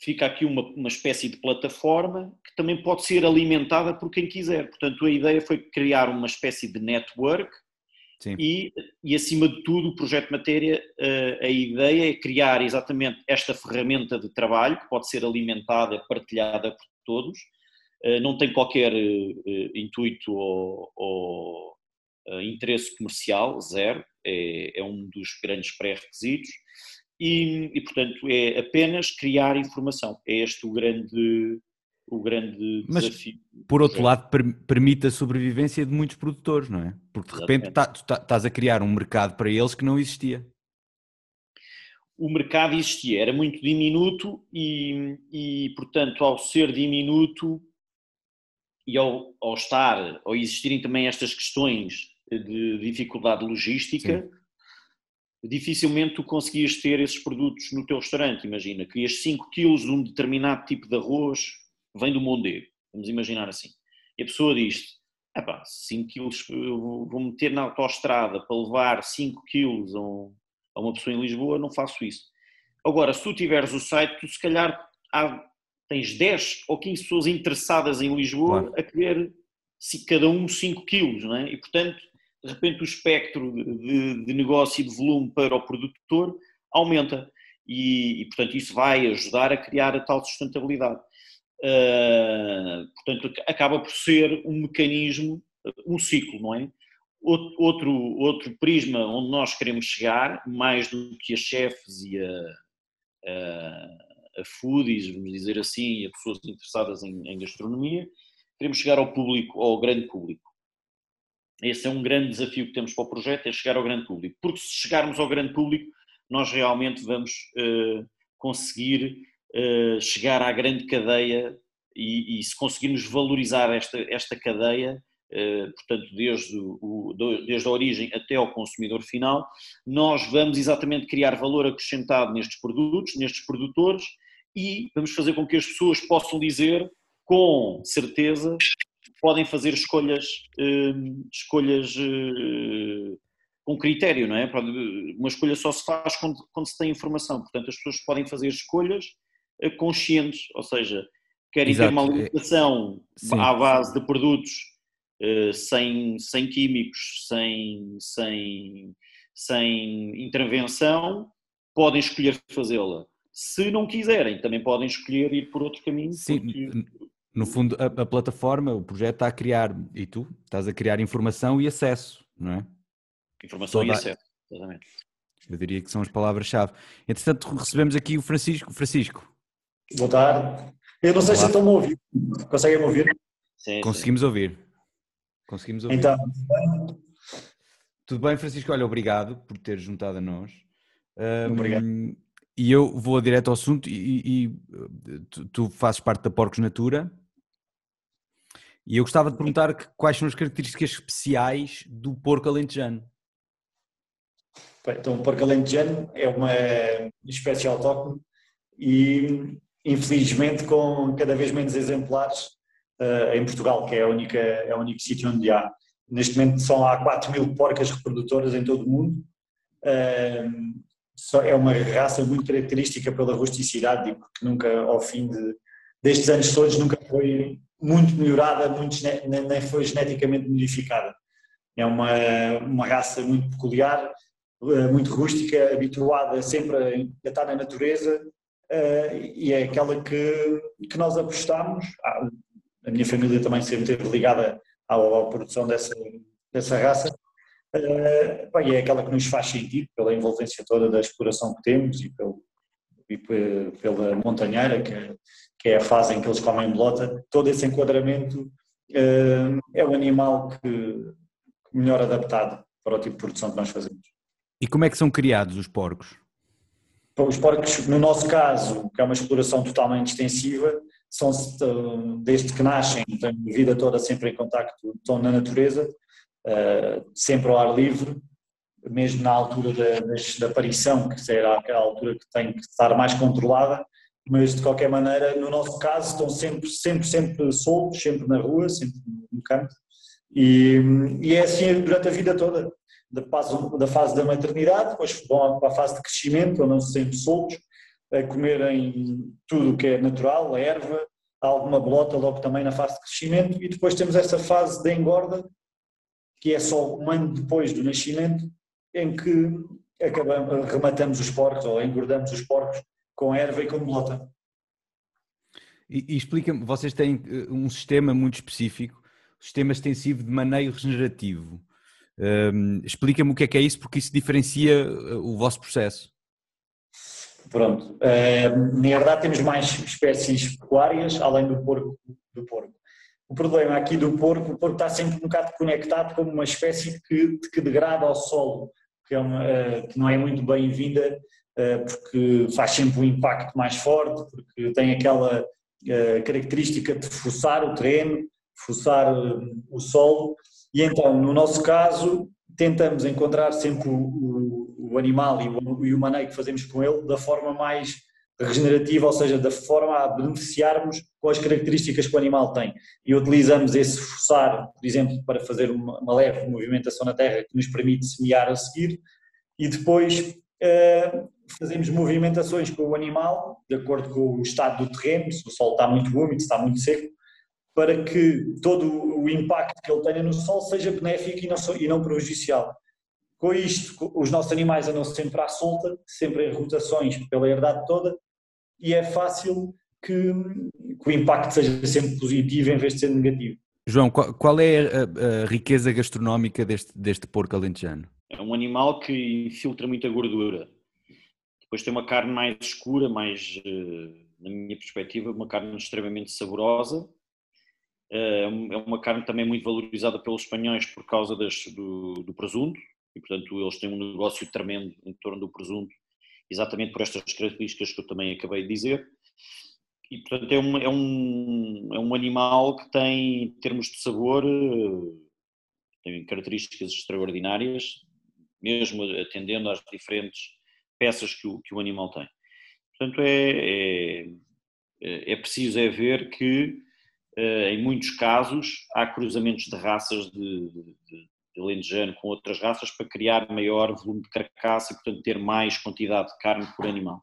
fica aqui uma, uma espécie de plataforma que também pode ser alimentada por quem quiser. Portanto, a ideia foi criar uma espécie de network e, e, acima de tudo, o projeto Matéria, uh, a ideia é criar exatamente esta ferramenta de trabalho que pode ser alimentada, partilhada por todos, não tem qualquer intuito ou, ou interesse comercial, zero, é, é um dos grandes pré-requisitos e, e, portanto, é apenas criar informação. É este o grande, o grande Mas, desafio. Por outro lado, per permite a sobrevivência de muitos produtores, não é? Porque de repente tá, tu estás a criar um mercado para eles que não existia o mercado existia, era muito diminuto e, e, portanto, ao ser diminuto, e ao, ao estar, ao existirem também estas questões de dificuldade logística, Sim. dificilmente tu conseguias ter esses produtos no teu restaurante. Imagina, querias 5 quilos de um determinado tipo de arroz, vem do Mondego, vamos imaginar assim. E a pessoa diz: 5 quilos, vou meter na autoestrada para levar 5 quilos a, um, a, uma pessoa em Lisboa, não faço isso. Agora, se tu tiveres o site, tu se calhar há, tens 10 ou 15 pessoas interessadas em Lisboa claro. a querer cada um 5 quilos, não é? E portanto, de repente o espectro de, de negócio e de volume para o produtor aumenta. E, e, portanto, isso vai ajudar a criar a tal sustentabilidade. Uh, portanto, acaba por ser um mecanismo, um ciclo, não é? Outro, outro prisma onde nós queremos chegar, mais do que a chefes e a, a, a foodies, vamos dizer assim, a pessoas interessadas em, em gastronomia, queremos chegar ao público, ao grande público. Esse é um grande desafio que temos para o projeto, é chegar ao grande público. Porque se chegarmos ao grande público, nós realmente vamos uh, conseguir uh, chegar à grande cadeia e, e, se conseguirmos valorizar esta, esta cadeia, uh, portanto, desde, o, desde a origem até ao consumidor final, nós vamos exatamente criar valor acrescentado nestes produtos, nestes produtores e vamos fazer com que as pessoas possam dizer com certeza podem fazer escolhas, hum, escolhas hum, com critério, não é? Uma escolha só se faz quando, quando se tem informação, portanto as pessoas podem fazer escolhas eh, conscientes, ou seja, querem Exato. ter uma alimentação Sim. à base de produtos sem, sem químicos, sem, sem, sem intervenção, podem escolher fazê-la. Se não quiserem, também podem escolher ir por outro caminho. Sim, porque no fundo, a, a, plataforma, o projeto está a criar, e tu estás a criar informação e acesso, não é? Informação Toda... e acesso, exatamente. Eu diria que são as palavras-chave. Entretanto, recebemos aqui o Francisco. Francisco. Boa tarde. Eu não sei Olá. se estão a ouvir. Conseguem me ouvir? Sim, Conseguimos sim. ouvir. Conseguimos ouvir. Então, tudo bem, Francisco? Olha, obrigado por ter juntado a nós. Um, obrigado. E eu vou direto ao assunto e, e tu, tu, fazes parte da Porcos Natura e eu gostava de perguntar que, quais são as características especiais do porco alentejano. Então, o porco alentejano é uma espécie autóctone e, infelizmente, com cada vez menos exemplares uh, em Portugal, que é, a única, é o único sítio onde há. Neste momento são há 4 mil porcas reprodutoras em todo o mundo. Uh, é uma raça muito característica pela rusticidade e porque nunca, ao fim de, destes anos todos, nunca foi muito melhorada, muito, nem foi geneticamente modificada. É uma, uma raça muito peculiar, eh, muito rústica, habituada sempre a estar na natureza eh, e é aquela que, que nós apostamos. Ah, a minha família também sempre esteve ligada à, à produção dessa, dessa raça. Uh, é aquela que nos faz sentido pela envolvência toda da exploração que temos e, pelo, e pela montanheira, que é, que é a fase em que eles comem bolota, todo esse enquadramento uh, é o animal que melhor adaptado para o tipo de produção que nós fazemos. E como é que são criados os porcos? Os porcos, no nosso caso, que é uma exploração totalmente extensiva, são desde que nascem, têm a vida toda sempre em contacto, estão na natureza, uh, sempre ao ar livre, mesmo na altura da, da aparição, que será aquela altura que tem que estar mais controlada, mas de qualquer maneira, no nosso caso, estão sempre, sempre, sempre soltos, sempre na rua, sempre no campo, e, e é assim durante a vida toda, da fase, da fase da maternidade, depois vão para a fase de crescimento, andam sempre soltos, a comerem tudo o que é natural, a erva, alguma bolota logo também na fase de crescimento, e depois temos essa fase da engorda, que é só um ano depois do nascimento, em que acabamos, rematamos os porcos ou engordamos os porcos com erva e com bolota. E, e explica-me, vocês têm eh, um sistema muito específico, sistema extensivo de maneio regenerativo. Um, explica-me o que é que é isso, porque isso diferencia eh, o vosso processo. Pronto, uh, na verdade temos mais espécies pecuárias além do porco. Do porco. O problema aqui do porco, o porco está sempre um bocado conectado como uma espécie que, que degrada ao solo, que, é uma, uh, que não é muito bem-vinda eh, porque faz sempre um impacto mais forte, porque tem aquela eh, característica de forçar o terreno, fuçar o solo, e então, no nosso caso, tentamos encontrar sempre o, o, o animal e o, e o maneio que fazemos com ele da forma mais regenerativa, ou seja, da forma a beneficiarmos com as características que o animal tem. E utilizamos esse forçar, por exemplo, para fazer uma, uma leve movimentação na terra que nos permite semear a seguir, e depois eh, fazemos movimentações com o animal, de acordo com o estado do terreno, se o solo está muito úmido, se está muito seco, para que todo o impacto que ele tenha no solo seja benéfico e não, e não prejudicial. Com isto, os nossos animais andam sempre à solta, sempre em rotações pela herdade toda, e é fácil que, que, o impacto seja sempre positivo em vez de ser negativo. João, qual, qual é a, a, riqueza gastronómica deste, deste porco alentejano? É um animal que infiltra muita gordura. Depois tem uma carne mais escura, mais, eh, na minha perspectiva, uma carne extremamente saborosa. Eh, é uma carne também muito valorizada pelos espanhóis por causa das, do, do presunto, e portanto eles têm um negócio tremendo em torno do presunto, exatamente por estas características que eu também acabei de dizer. E portanto é um, é um, é um animal que tem, em termos de sabor, eh, tem características extraordinárias, mesmo atendendo às diferentes peças que o, que o animal tem. Portanto, é, é, é preciso é ver que, eh, em muitos casos, há cruzamentos de raças de, de, de lentejano com outras raças para criar maior volume de carcaça e, portanto, ter mais quantidade de carne por animal.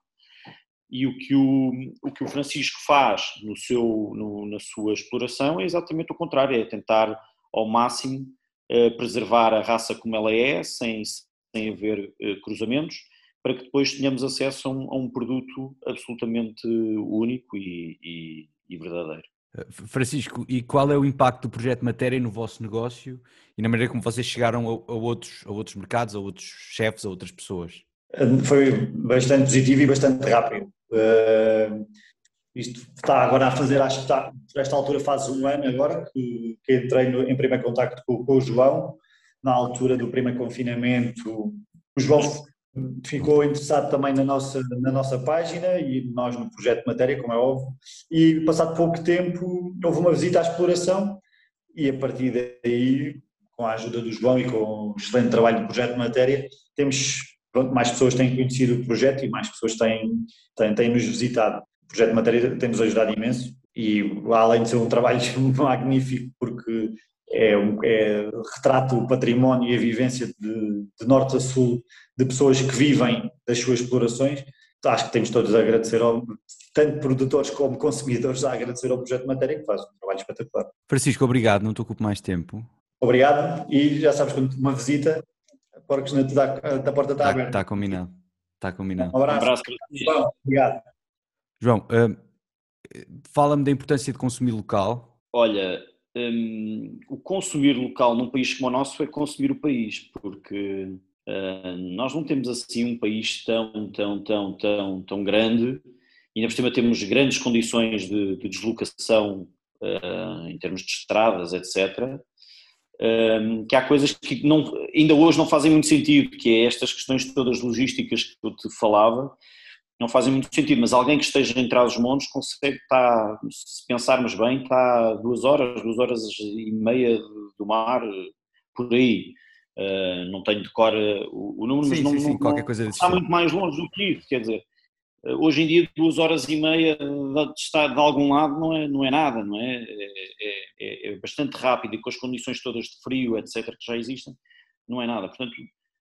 E o que o, o, que o Francisco faz no seu, no, na sua exploração é exatamente o contrário, é tentar ao máximo eh, preservar a raça como ela é, sem, sem haver eh, cruzamentos, para que depois tenhamos acesso a um, a um produto absolutamente único e, e, e verdadeiro. Eh, Francisco, e qual é o impacto do projeto Matéria no vosso negócio e na maneira como vocês chegaram a, a outros, a outros mercados, a outros chefes, a outras pessoas? Foi bastante positivo e bastante rápido. Uh, isto está agora a fazer, acho que está, por esta altura faz um ano agora que, que entrei no, em primeiro contacto com, com, o João, na altura do primeiro confinamento. O João ficou interessado também na nossa, na nossa página e nós no projeto de matéria, como é óbvio, e passado pouco tempo houve uma visita à exploração e a partir daí, com a ajuda do João e com o excelente trabalho do projeto de matéria, temos pronto, mais pessoas têm conhecido o projeto e mais pessoas têm, têm, têm nos visitado. O projeto de matéria tem-nos ajudado imenso e além de ser um trabalho magnífico porque é, é retrata o património e a vivência de, de, norte a sul de pessoas que vivem das suas explorações, acho que temos todos a agradecer ao, tanto produtores como consumidores a agradecer ao projeto de matéria que faz um trabalho espetacular. Francisco, obrigado, não te ocupo mais tempo. Obrigado e já sabes, quando uma visita Porcos na da, da porta está tá, aberta. Está combinado. Está combinado. Um abraço. Um abraço João, obrigado. João, uh, fala-me da importância de consumir local. Olha, um, o consumir local num país como o nosso é consumir o país, porque uh, nós não temos assim um país tão, tão, tão, tão, tão grande. E ainda por cima temos grandes condições de, de deslocação uh, em termos de estradas, etc que há coisas que não, ainda hoje não fazem muito sentido, que é estas questões todas logísticas que eu te falava, não fazem muito sentido, mas alguém que esteja em trás dos montes consegue estar, se pensarmos bem, está duas horas, duas horas e meia do mar, por aí. Uh, não tenho de cor o, o número, sim, mas não, sim, sim, não, qualquer coisa está muito mais longe do que isso, quer dizer, eh, hoje em dia duas horas e meia de estar de algum lado não é, não é nada, não é? É, é, é? é, bastante rápido e com as condições todas de frio, etc., que já existem, não é nada. Portanto,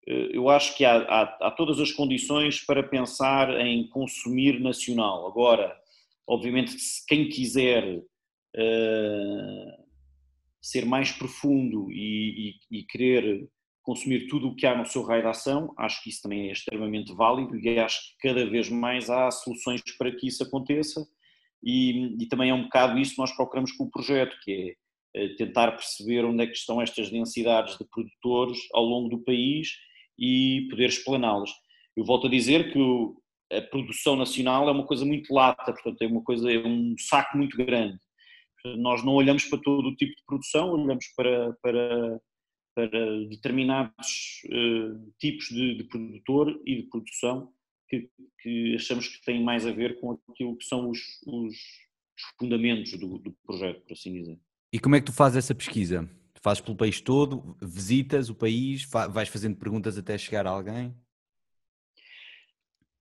eu acho que há, há, há todas as condições para pensar em consumir nacional. Agora, obviamente, se quem quiser uh, ser mais profundo e, e, e querer consumir tudo o que há no seu raio de ação, acho que isso também é extremamente válido e acho que cada vez mais há soluções para que isso aconteça e, e também é um bocado isso que nós procuramos com o projeto, que é eh, tentar perceber onde é que estão estas densidades de produtores ao longo do país e poder explaná-las. Eu volto a dizer que a produção nacional é uma coisa muito lata, portanto é uma coisa, é um saco muito grande. Nós não olhamos para todo o tipo de produção, olhamos para, para para determinados uh, tipos de, de, produtor e de produção que, que, achamos que têm mais a ver com aquilo que são os, os, os fundamentos do, do, projeto, por assim dizer. E como é que tu fazes essa pesquisa? Fazes pelo país todo? Visitas o país? Vais fazendo perguntas até chegar a alguém?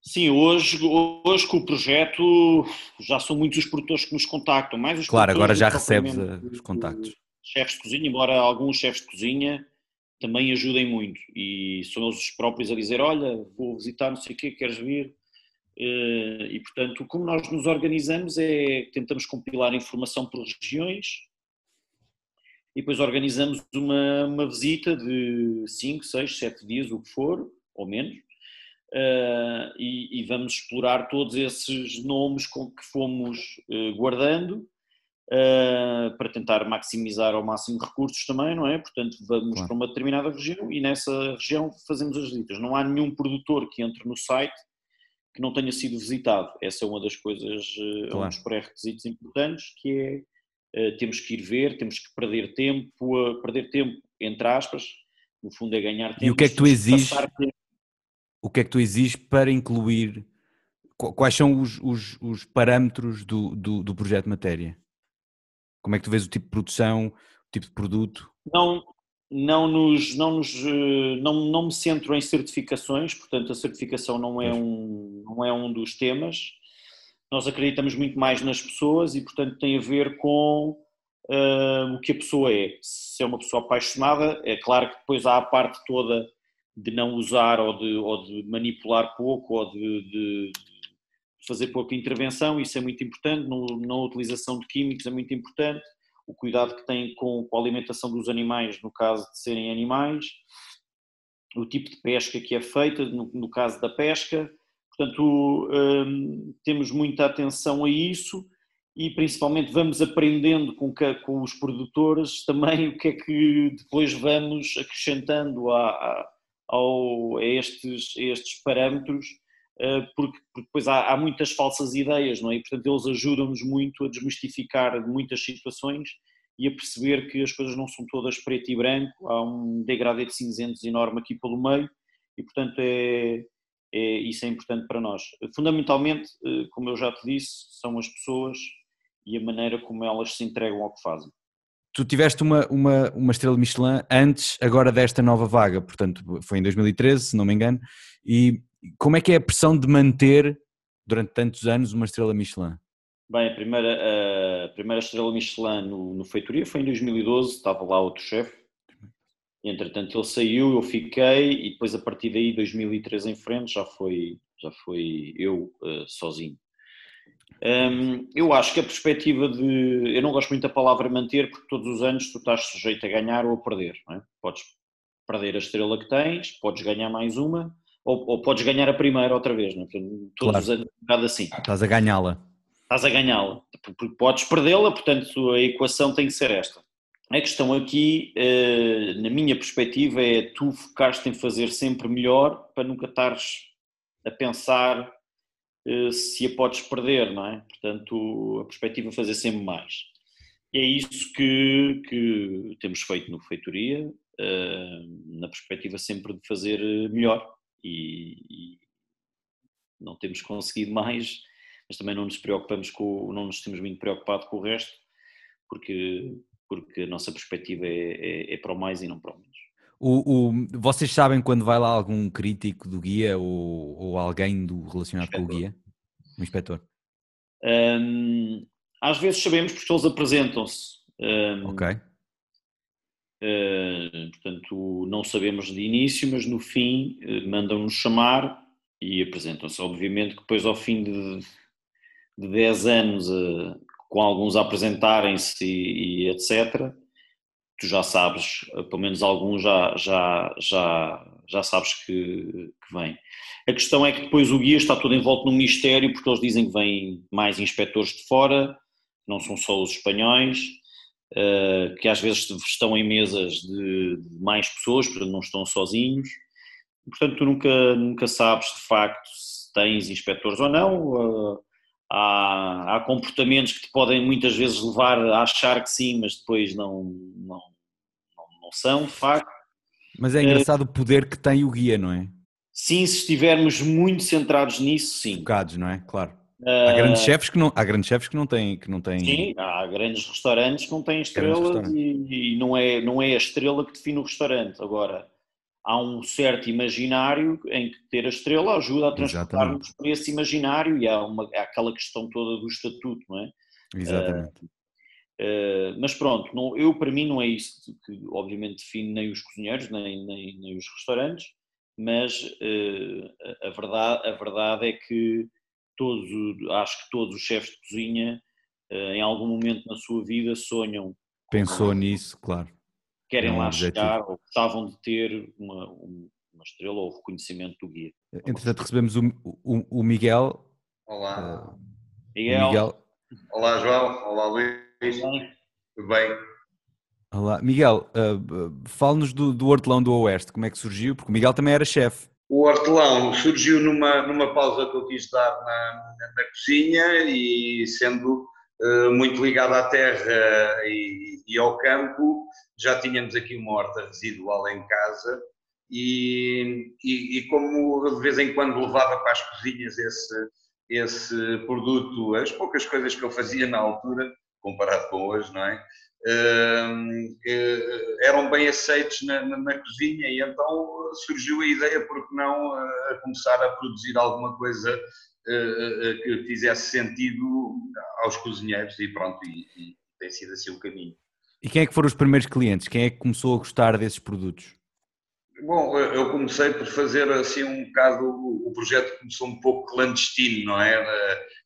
Sim, hoje, hoje com o projeto já são muitos os produtores que nos contactam, mais os Claro, agora já recebes os contactos. Chefes de cozinha, embora alguns chefes de cozinha também ajudem muito e são eles os próprios a dizer, olha, vou visitar não sei o quê, queres vir? Eh, e portanto, como nós nos organizamos é tentamos compilar informação por regiões e depois organizamos uma, uma visita de 5, 6, 7 dias, o que for, ou menos, uh, e, e, vamos explorar todos esses nomes com que fomos uh, guardando uh, para tentar maximizar ao máximo recursos também, não é? Portanto, vamos claro. para uma determinada região e nessa região fazemos as visitas. Não há nenhum produtor que entre no site que não tenha sido visitado. Essa é uma das coisas, claro. um dos pré-requisitos importantes, que é temos que ir ver, temos que perder tempo, perder tempo, entre aspas, no fundo é ganhar tempo. E o que é que tu exiges? o que é que tu exiges para incluir, quais são os, os, os parâmetros do, do, do, projeto matéria? Como é que tu vês o tipo de produção, o tipo de produto? Não, não, nos, não, nos, eh, não, não me centro em certificações, portanto a certificação não é, um, não é um dos temas. Nós acreditamos muito mais nas pessoas e, portanto, tem a ver com uh, o que a pessoa é. Se é uma pessoa apaixonada, é claro que depois há a parte toda de não usar ou de, ou de manipular pouco ou de, de, fazer pouca intervenção, isso é muito importante, não, não utilização de químicos é muito importante, o cuidado que tem com, com a alimentação dos animais no caso de serem animais, o tipo de pesca que é feita no, no caso da pesca, portanto hum, temos muita atenção a isso e principalmente vamos aprendendo com, que, com os produtores também o que é que depois vamos acrescentando à, à ao, a, estes, a estes parâmetros, eh, porque, porque depois há, há, muitas falsas ideias, não é? E, portanto, eles ajudam-nos muito a desmistificar muitas situações e a perceber que as coisas não são todas preto e branco, há um degradê de cinzentos enorme aqui pelo meio e, portanto, é, é, isso é importante para nós. Fundamentalmente, eh, como eu já te disse, são as pessoas e a maneira como elas se entregam ao que fazem tu tiveste uma, uma, uma estrela Michelin antes agora desta nova vaga, portanto foi em 2013, se não me engano, e como é que é a pressão de manter durante tantos anos uma estrela Michelin? Bem, a primeira, a primeira estrela Michelin no, no Feitoria foi em 2012, estava lá outro chefe, entretanto ele saiu, eu fiquei e depois a partir daí, 2013 em frente, já foi, já foi eu uh, sozinho. Um, eu acho que a perspectiva de. Eu não gosto muito da palavra manter, porque todos os anos tu estás sujeito a ganhar ou a perder. É? Podes perder a estrela que tens, podes ganhar mais uma, ou, ou podes ganhar a primeira outra vez. É? Todos claro. os anos um bocado assim. Estás a ganhá-la. Estás a ganhá-la. Podes perdê-la, portanto a equação tem que ser esta. A questão aqui, eh, na minha perspectiva, é tu focaste em fazer sempre melhor para nunca estares a pensar eh, se a podes perder, não é? Portanto, a perspectiva é fazer sempre mais. E é isso que, que temos feito no Feitoria, eh, na perspectiva sempre de fazer melhor. E, e, não temos conseguido mais, mas também não nos preocupamos com, não nos temos muito preocupado com o resto, porque, porque a nossa perspectiva é, é, é para o mais e não para o menos. O, o, vocês sabem quando vai lá algum crítico do guia ou, ou alguém do, relacionado com o guia? O inspetor? Um, às vezes sabemos porque eles apresentam-se. Um, ok. Uh, portanto, não sabemos de início, mas no fim uh, mandam-nos chamar e apresentam-se. Obviamente que depois, ao fim de, de 10 anos, uh, com alguns apresentarem-se e, e, etc., tu já sabes, pelo menos alguns já, já, já, já sabes que, que vem. A questão é que depois o guia está todo envolto no mistério, porque eles dizem que vêm mais inspectores de fora, não são só os espanhóis, eh, que às vezes estão em mesas de mais pessoas, portanto não estão sozinhos. Portanto, tu nunca, nunca sabes de facto se tens inspectores ou não. Há, há comportamentos que te podem muitas vezes levar a achar que sim, mas depois não, não, não, não são, de facto. Mas é engraçado o poder que tem o guia, não é? Sim, se estivermos muito centrados nisso, sim. Focados, não é? Claro. Há grandes Ah, chefes que não, há grandes chefes que não têm, que não têm. Sim, há grandes restaurantes que não têm estrelas restaurantes. e, e não, é, não é a estrela que define o restaurante. Agora, há um certo imaginário em que ter a estrela ajuda a transportar-nos para esse imaginário e há, uma, há aquela questão toda do estatuto, não é? Exatamente. Uh, mas pronto, não, eu para mim não é isso que obviamente define nem os cozinheiros, nem, nem, nem os restaurantes, mas uh, a, verdade, a verdade é que todos, acho que todos os chefes de cozinha uh, em algum momento na sua vida sonham, Pensou nisso, claro. Querem É um lá objetivo. chegar ou gostavam de ter uma, um- uma estrela ou reconhecimento do guia. Entretanto, recebemos o, o, o Miguel. Olá. o Miguel, Miguel. Olá, João. Olá, Luís. Tudo bem? Olá. Miguel, uh, fale-nos do, do Hortelão do Oeste, como é que surgiu? Porque o Miguel também era chefe. O hortelão surgiu numa, numa pausa que eu quis dar na, na, na cozinha e sendo eh, muito ligado à terra e, e ao campo, já tínhamos aqui uma horta residual em casa e, e, e como de vez em quando levava para as cozinhas esse, esse produto, as poucas coisas que eu fazia na altura, comparado com hoje, não é? Eh, eram bem aceitos na, na- na cozinha e então surgiu a ideia, porque não, eh, a começar a produzir alguma coisa eh, eh, que fizesse sentido aos cozinheiros e pronto, e, e tem sido assim o caminho. E quem é que foram os primeiros clientes? Quem é que começou a gostar desses produtos? Bom, eu comecei por fazer assim um bocado, o projeto começou um pouco clandestino, não é?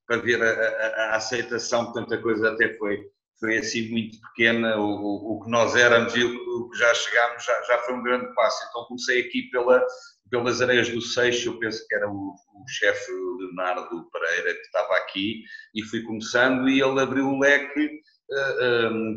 Para ver a, a- a aceitação, portanto a coisa até foi, foi assim muito pequena, o, o- que nós éramos e o, que já chegámos já, já foi um grande passo. Então comecei aqui pela, pelas areias do Seixo, eu penso que era o, o chefe Leonardo Pereira que estava aqui, e fui começando e ele abriu o leque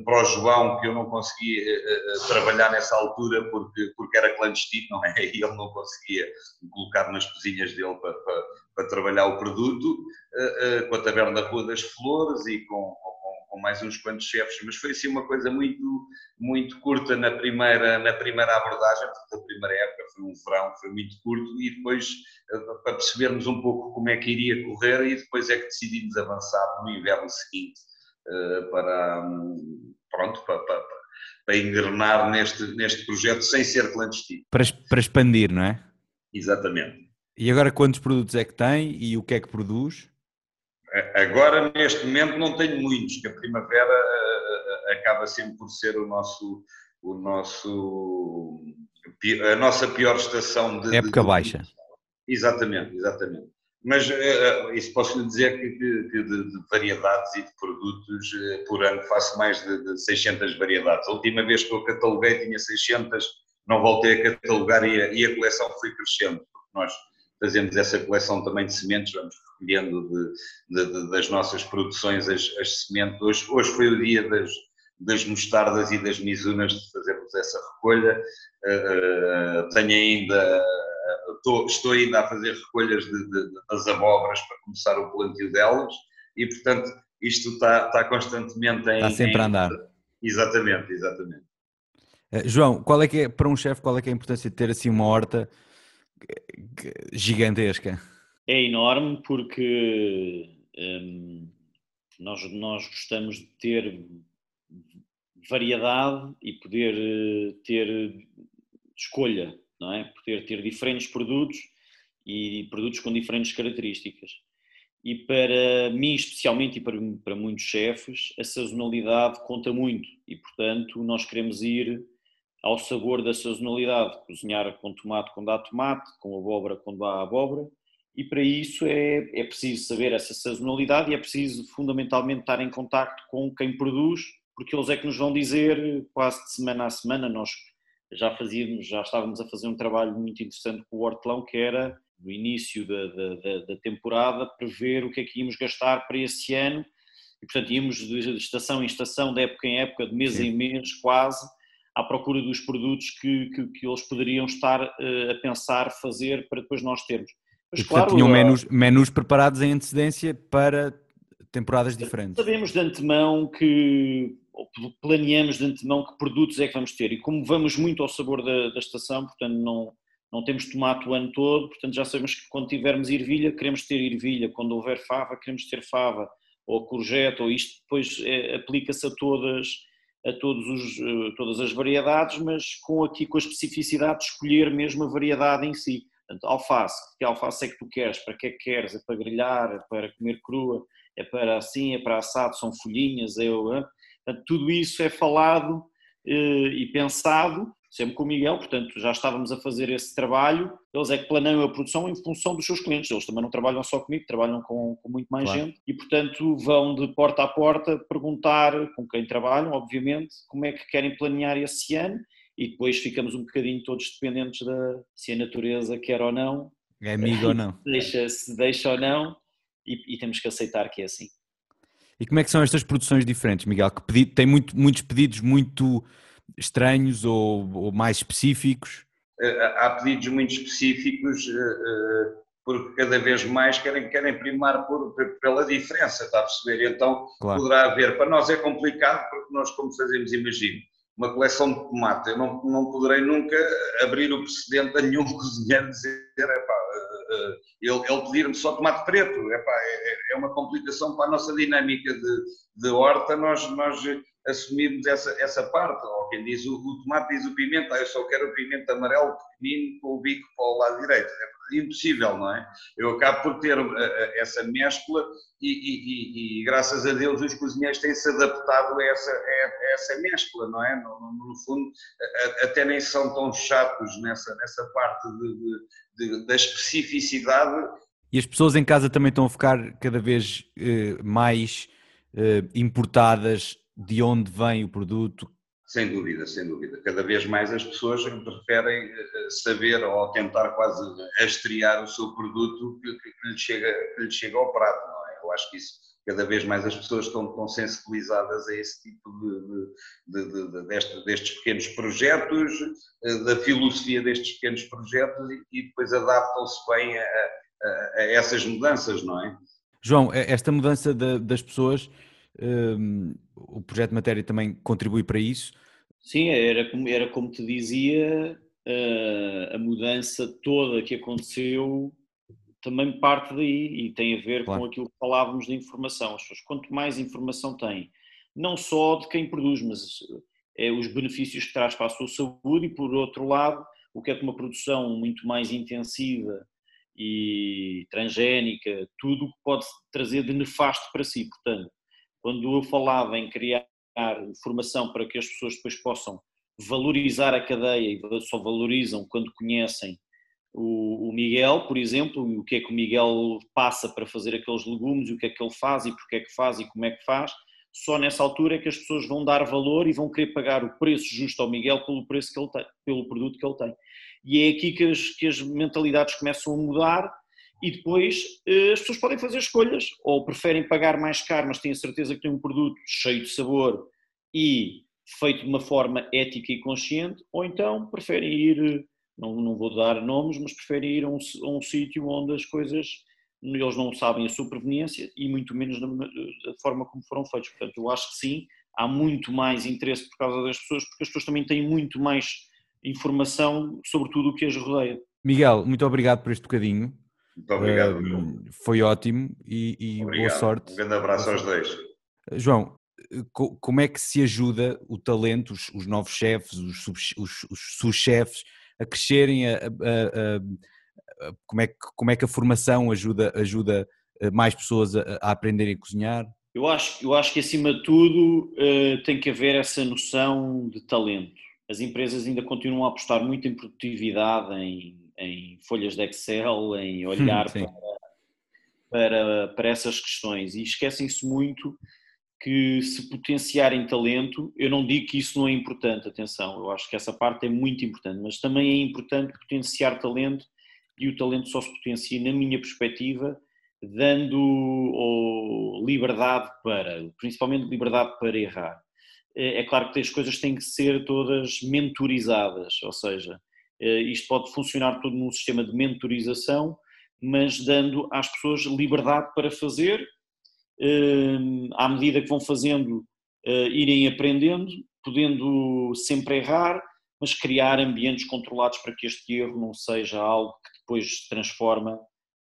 para o João, que eu não conseguia eh, eh, trabalhar nessa altura porque, porque era clandestino, não é? E ele não conseguia colocar nas cozinhas dele para, para, para trabalhar o produto, eh, eh, com a taberna da Rua das Flores e com, com, com mais uns quantos chefes, mas foi assim uma coisa muito, muito curta na primeira, na primeira abordagem, portanto a primeira época foi um verão, foi muito curto e depois eh, para percebermos um pouco como é que iria correr e depois é que decidimos avançar no inverno seguinte eh, para, hum, pronto, para, para, para engrenar neste, neste projeto sem ser clandestino. Para, para expandir, não é? Exatamente. E agora quantos produtos é que tem e o que é que produz? Agora, neste momento, não tenho muitos, que a primavera eh, eh, acaba sempre por ser o nosso, o nosso, a nossa pior estação de... Época de- baixa. Exatamente, exatamente. Mas eh, eh, isso posso lhe dizer que, que de, de variedades e de produtos eh, por ano faço mais de, de 600 variedades. A última vez que eu cataloguei tinha 600, não voltei a catalogar e a, e a coleção foi crescendo, porque nós fazemos essa coleção também de sementes, vamos recolhendo de- de- de- das nossas produções as, as sementes. Hoje, hoje foi o dia das, das mostardas e das misunas de fazermos essa recolha. Eh, tenho ainda estou, estou ainda a fazer recolhas de, de- das abóboras para começar o plantio delas e, portanto, isto está, está constantemente em... Está sempre a em- andar. Exatamente, exatamente. Eh, João, qual é que é, para um chefe, qual é que é a importância de ter assim uma horta gigantesca? É enorme porque hum, nós, nós gostamos de ter variedade e poder eh, ter escolha, não é? Poder ter diferentes produtos e produtos com diferentes características. E para mim, especialmente, e para, para muitos chefes, a sazonalidade conta muito e, portanto, nós queremos ir ao sabor da sazonalidade, cozinhar com tomate quando há tomate, com abóbora quando há abóbora, e para isso é, é preciso saber essa sazonalidade e é preciso fundamentalmente estar em contacto com quem produz, porque eles é que nos vão dizer quase de semana a semana, nós já fazíamos, já estávamos a fazer um trabalho muito interessante com o hortelão, que era no início da, da, da- da temporada prever o que é que íamos gastar para esse ano e portanto íamos de estação em estação, de época em época, de mês Sim. em mês quase, à procura dos produtos que, que, que eles poderiam estar eh, a pensar fazer para depois nós termos. Mas E, portanto, claro, tinham menus, menus preparados em antecedência para temporadas diferentes. Sabemos de antemão que, ou planeamos de antemão que produtos é que vamos ter. E como vamos muito ao sabor da, da estação, portanto não, não temos tomate o ano todo, portanto já sabemos que quando tivermos ervilha, queremos ter ervilha, quando houver fava, queremos ter fava, ou courgette, ou isto depois é, aplica-se a todas, a todos os, eh, todas as variedades, mas com aqui com a especificidade de escolher mesmo a variedade em si. Portanto, alface, que alface é que tu queres, para que é que queres? É para grelhar, é para comer crua, é para assim, é para assado, são folhinhas, é, portanto, tudo isso é falado eh, e pensado sempre com o Miguel, portanto já estávamos a fazer esse trabalho. Eles é que planeiam a produção em função dos seus clientes. Eles também não trabalham só comigo, trabalham com, com muito mais claro. gente e, portanto, vão de porta a porta perguntar com quem trabalham, obviamente, como é que querem planear esse ano e depois ficamos um bocadinho todos dependentes da se a natureza quer ou não. É amigo ou não. Deixa, se deixa ou não e, e temos que aceitar que é assim. E como é que são estas produções diferentes, Miguel? Que pedi, tem muito, muitos pedidos muito estranhos ou, ou, mais específicos? Eh, há pedidos muito específicos eh, eh, porque cada vez mais querem, querem primar por, pela diferença, está a perceber? Então claro. poderá haver, para nós é complicado porque nós como fazemos, imagino, uma coleção de tomate, eu não, não poderei nunca abrir o precedente a nenhum cozinheiro dizer, epá, ele, ele pedir-me só tomate preto, epá, é, é uma complicação para a nossa dinâmica de, de horta, nós, nós assumirmos essa, essa parte, ou quem diz o, o tomate diz o pimenta, eu só quero o pimenta amarelo pequenino com o bico para o lado direito. Impossível, não é? Eu acabo por ter uh, essa mescla e, e, e, e, graças a Deus os cozinheiros têm-se adaptado a essa, a, essa mescla, não é? No, no, fundo, a, até nem são tão chatos nessa, nessa parte de, de, de, da especificidade. E as pessoas em casa também estão a ficar cada vez uh, mais importadas de onde vem o produto? Sem dúvida, sem dúvida. Cada vez mais as pessoas preferem eh, saber ou tentar quase rastrear o seu produto que, que, lhe, chega, que lhe chega ao prato, não é? Eu acho que isso, cada vez mais as pessoas estão, estão sensibilizadas a esse tipo de, de, de, de destes, pequenos projetos, eh, da filosofia destes pequenos projetos e, e depois adaptam-se bem a, a, a, essas mudanças, não é? João, esta mudança das pessoas um, o projeto de matéria também contribui para isso? Sim, era como, era como te dizia, a mudança toda que aconteceu também parte daí e tem a ver claro. com aquilo que falávamos de informação. As pessoas, quanto mais informação têm, não só de quem produz, mas é os benefícios que traz para a sua saúde e, por outro lado, o que é que uma produção muito mais intensiva e transgénica, tudo pode trazer de nefasto para si. Portanto, quando eu falava em criar formação para que as pessoas depois possam valorizar a cadeia e só valorizam quando conhecem o, Miguel, por exemplo, e o que é que o Miguel passa para fazer aqueles legumes, o que é que ele faz e porque é que faz e como é que faz, só nessa altura é que as pessoas vão dar valor e vão querer pagar o preço justo ao Miguel pelo preço que ele tem, pelo produto que ele tem. E é aqui que as, que as mentalidades começam a mudar e depois eh, as pessoas podem fazer escolhas, ou preferem pagar mais caro, mas têm a certeza que têm um produto cheio de sabor e feito de uma forma ética e consciente, ou então preferem ir, não, não vou dar nomes, mas preferem ir a um, a um sítio onde as coisas, eles não sabem a sua proveniência e muito menos da, da forma como foram feitos. Portanto, eu acho que sim, há muito mais interesse por causa das pessoas, porque as pessoas também têm muito mais informação sobre tudo o que as rodeia. Miguel, muito obrigado por este bocadinho. Muito obrigado, uh, Foi ótimo e, e boa sorte. Um grande abraço aos dois. João, como é que se ajuda o talento, os, os novos chefes, os, os, os sous-chefes a crescerem, a, a, a, como, é que, como é que a formação ajuda, ajuda eh, mais pessoas a, a aprenderem a cozinhar? Eu acho, eu acho que acima de tudo uh, tem que haver essa noção de talento. As empresas ainda continuam a apostar muito em produtividade, em em folhas de Excel, em olhar para, para, para essas questões e esquecem-se muito que se potenciarem talento, eu não digo que isso não é importante, atenção, eu acho que essa parte é muito importante, mas também é importante potenciar talento e o talento só se potencia, na minha perspectiva, dando ou, liberdade para, principalmente liberdade para errar. É, é claro que as coisas têm que ser todas mentorizadas, ou seja, eh, isto pode funcionar todo num sistema de mentorização, mas dando às pessoas liberdade para fazer, eh, à medida que vão fazendo, eh, irem aprendendo, podendo sempre errar, mas criar ambientes controlados para que este erro não seja algo que depois se transforma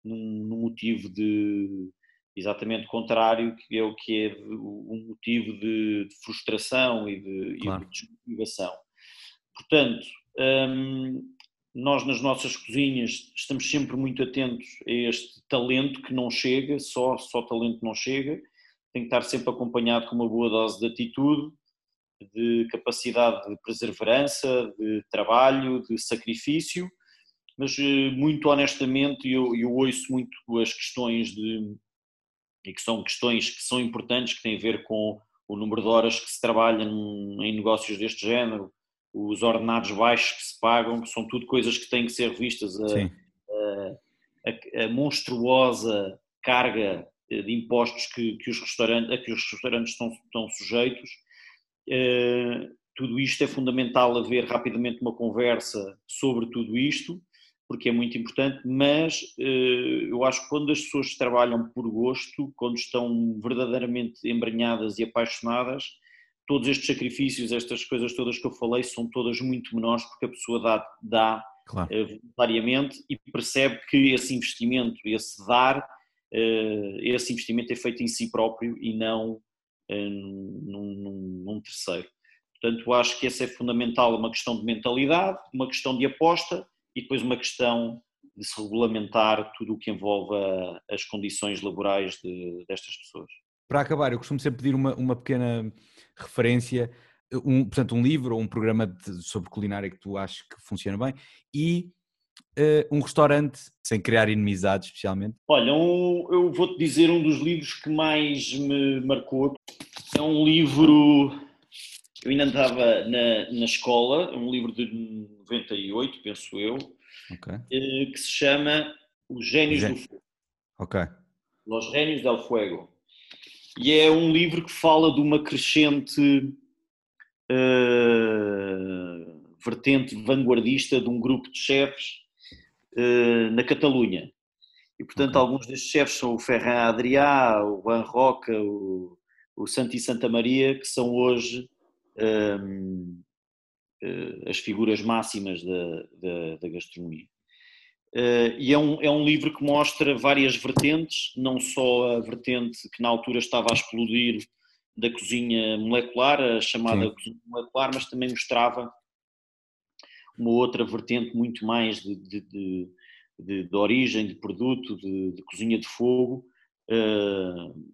num, num motivo de exatamente contrário, que é o que é um motivo de, de frustração e de, claro. e de desmotivação. Portanto, hum, nós nas nossas cozinhas estamos sempre muito atentos a este talento que não chega, só, só talento não chega, tem que estar sempre acompanhado com uma boa dose de atitude, de capacidade de perseverança, de trabalho, de sacrifício, mas eh, muito honestamente eu, eu ouço muito as questões de e que são questões que são importantes, que têm a ver com o número de horas que se trabalha em negócios deste género, os ordenados baixos que se pagam, que são tudo coisas que têm que ser revistas, a, a, a, monstruosa carga de impostos que, que, os restaurantes, a que os restaurantes estão, estão sujeitos. Uh, tudo isto é fundamental haver rapidamente uma conversa sobre tudo isto, porque é muito importante, mas uh, eu acho que quando as pessoas trabalham por gosto, quando estão verdadeiramente embranhadas e apaixonadas, todos estes sacrifícios, estas coisas todas que eu falei, são todas muito menores porque a pessoa dá, dá claro. uh, voluntariamente e percebe que esse investimento, esse dar, uh, esse investimento é feito em si próprio e não uh, num, num, num, terceiro. Portanto, acho que essa é fundamental, uma questão de mentalidade, uma questão de aposta e depois uma questão de se regulamentar tudo o que envolve as condições laborais de, destas pessoas. Para acabar, eu costumo sempre pedir uma, uma pequena referência, um, portanto, um livro ou um programa de, sobre culinária que tu achas que funciona bem e uh, um restaurante sem criar inimizades, especialmente. Olha, um, eu vou-te dizer um dos livros que mais me marcou. É um livro. Eu ainda andava na, na escola, é um livro de 98, penso eu, okay. uh, que se chama Os Gênios do Fogo. Ok. Los Gênios del Fuego e é um livro que fala de uma crescente uh, vertente vanguardista de um grupo de chefes uh, na Catalunha. E, portanto, okay. alguns destes chefes são o Ferran Adrià, o Van Roca, o, o Santi Santa Maria, que são hoje um, uh, eh, as figuras máximas da, da, da gastronomia. Uh, e é um, é um livro que mostra várias vertentes, não só a vertente que na altura estava a explodir da cozinha molecular, a chamada Sim. cozinha molecular, mas também mostrava uma outra vertente muito mais de, de, de, de, de origem, de produto, de, cozinha de fogo, uh,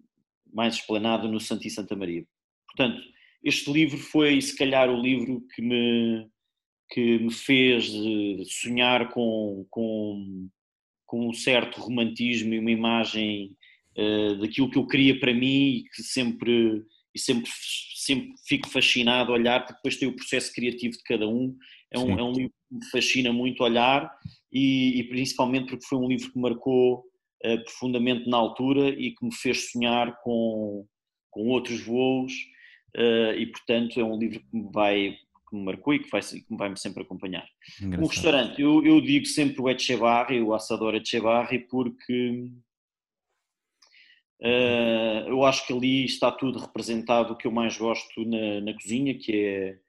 mais explanado no Santo e Santa Maria. Portanto, este livro foi, se calhar, o livro que me que me fez eh, sonhar com, com, com um certo romantismo e uma imagem uh, daquilo que eu queria para mim e que sempre e sempre, sempre fico fascinado a olhar, porque depois tem o processo criativo de cada um. É um, é um livro que me fascina muito olhar e, e, principalmente porque foi um livro que marcou uh, profundamente na altura e que me fez sonhar com, com outros voos uh, e portanto é um livro que me vai que me marcou e que vai, que vai me sempre acompanhar. Engraçado. O restaurante, eu, eu digo sempre o Echevarri, o assador Echevarri, porque uh, eu acho que ali está tudo representado o que eu mais gosto na, na cozinha, que é,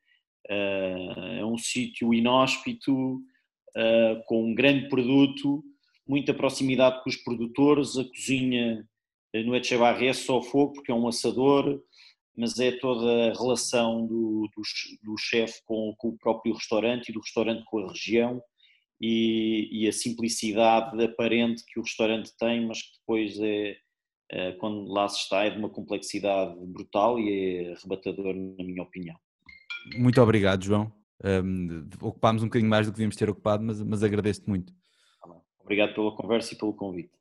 uh, é um sítio inóspito, uh, com um grande produto, muita proximidade com os produtores, a cozinha no Echevarri é só fogo, porque é um assador, mas é toda a relação do, do, do chefe com, com, o próprio restaurante e do restaurante com a região e, e, a simplicidade aparente que o restaurante tem, mas que depois é, é, quando lá se está, é de uma complexidade brutal e é arrebatador, na minha opinião. Muito obrigado, João. Um, ocupámos um bocadinho mais do que devíamos ter ocupado, mas, mas agradeço-te muito. Obrigado pela conversa e pelo convite.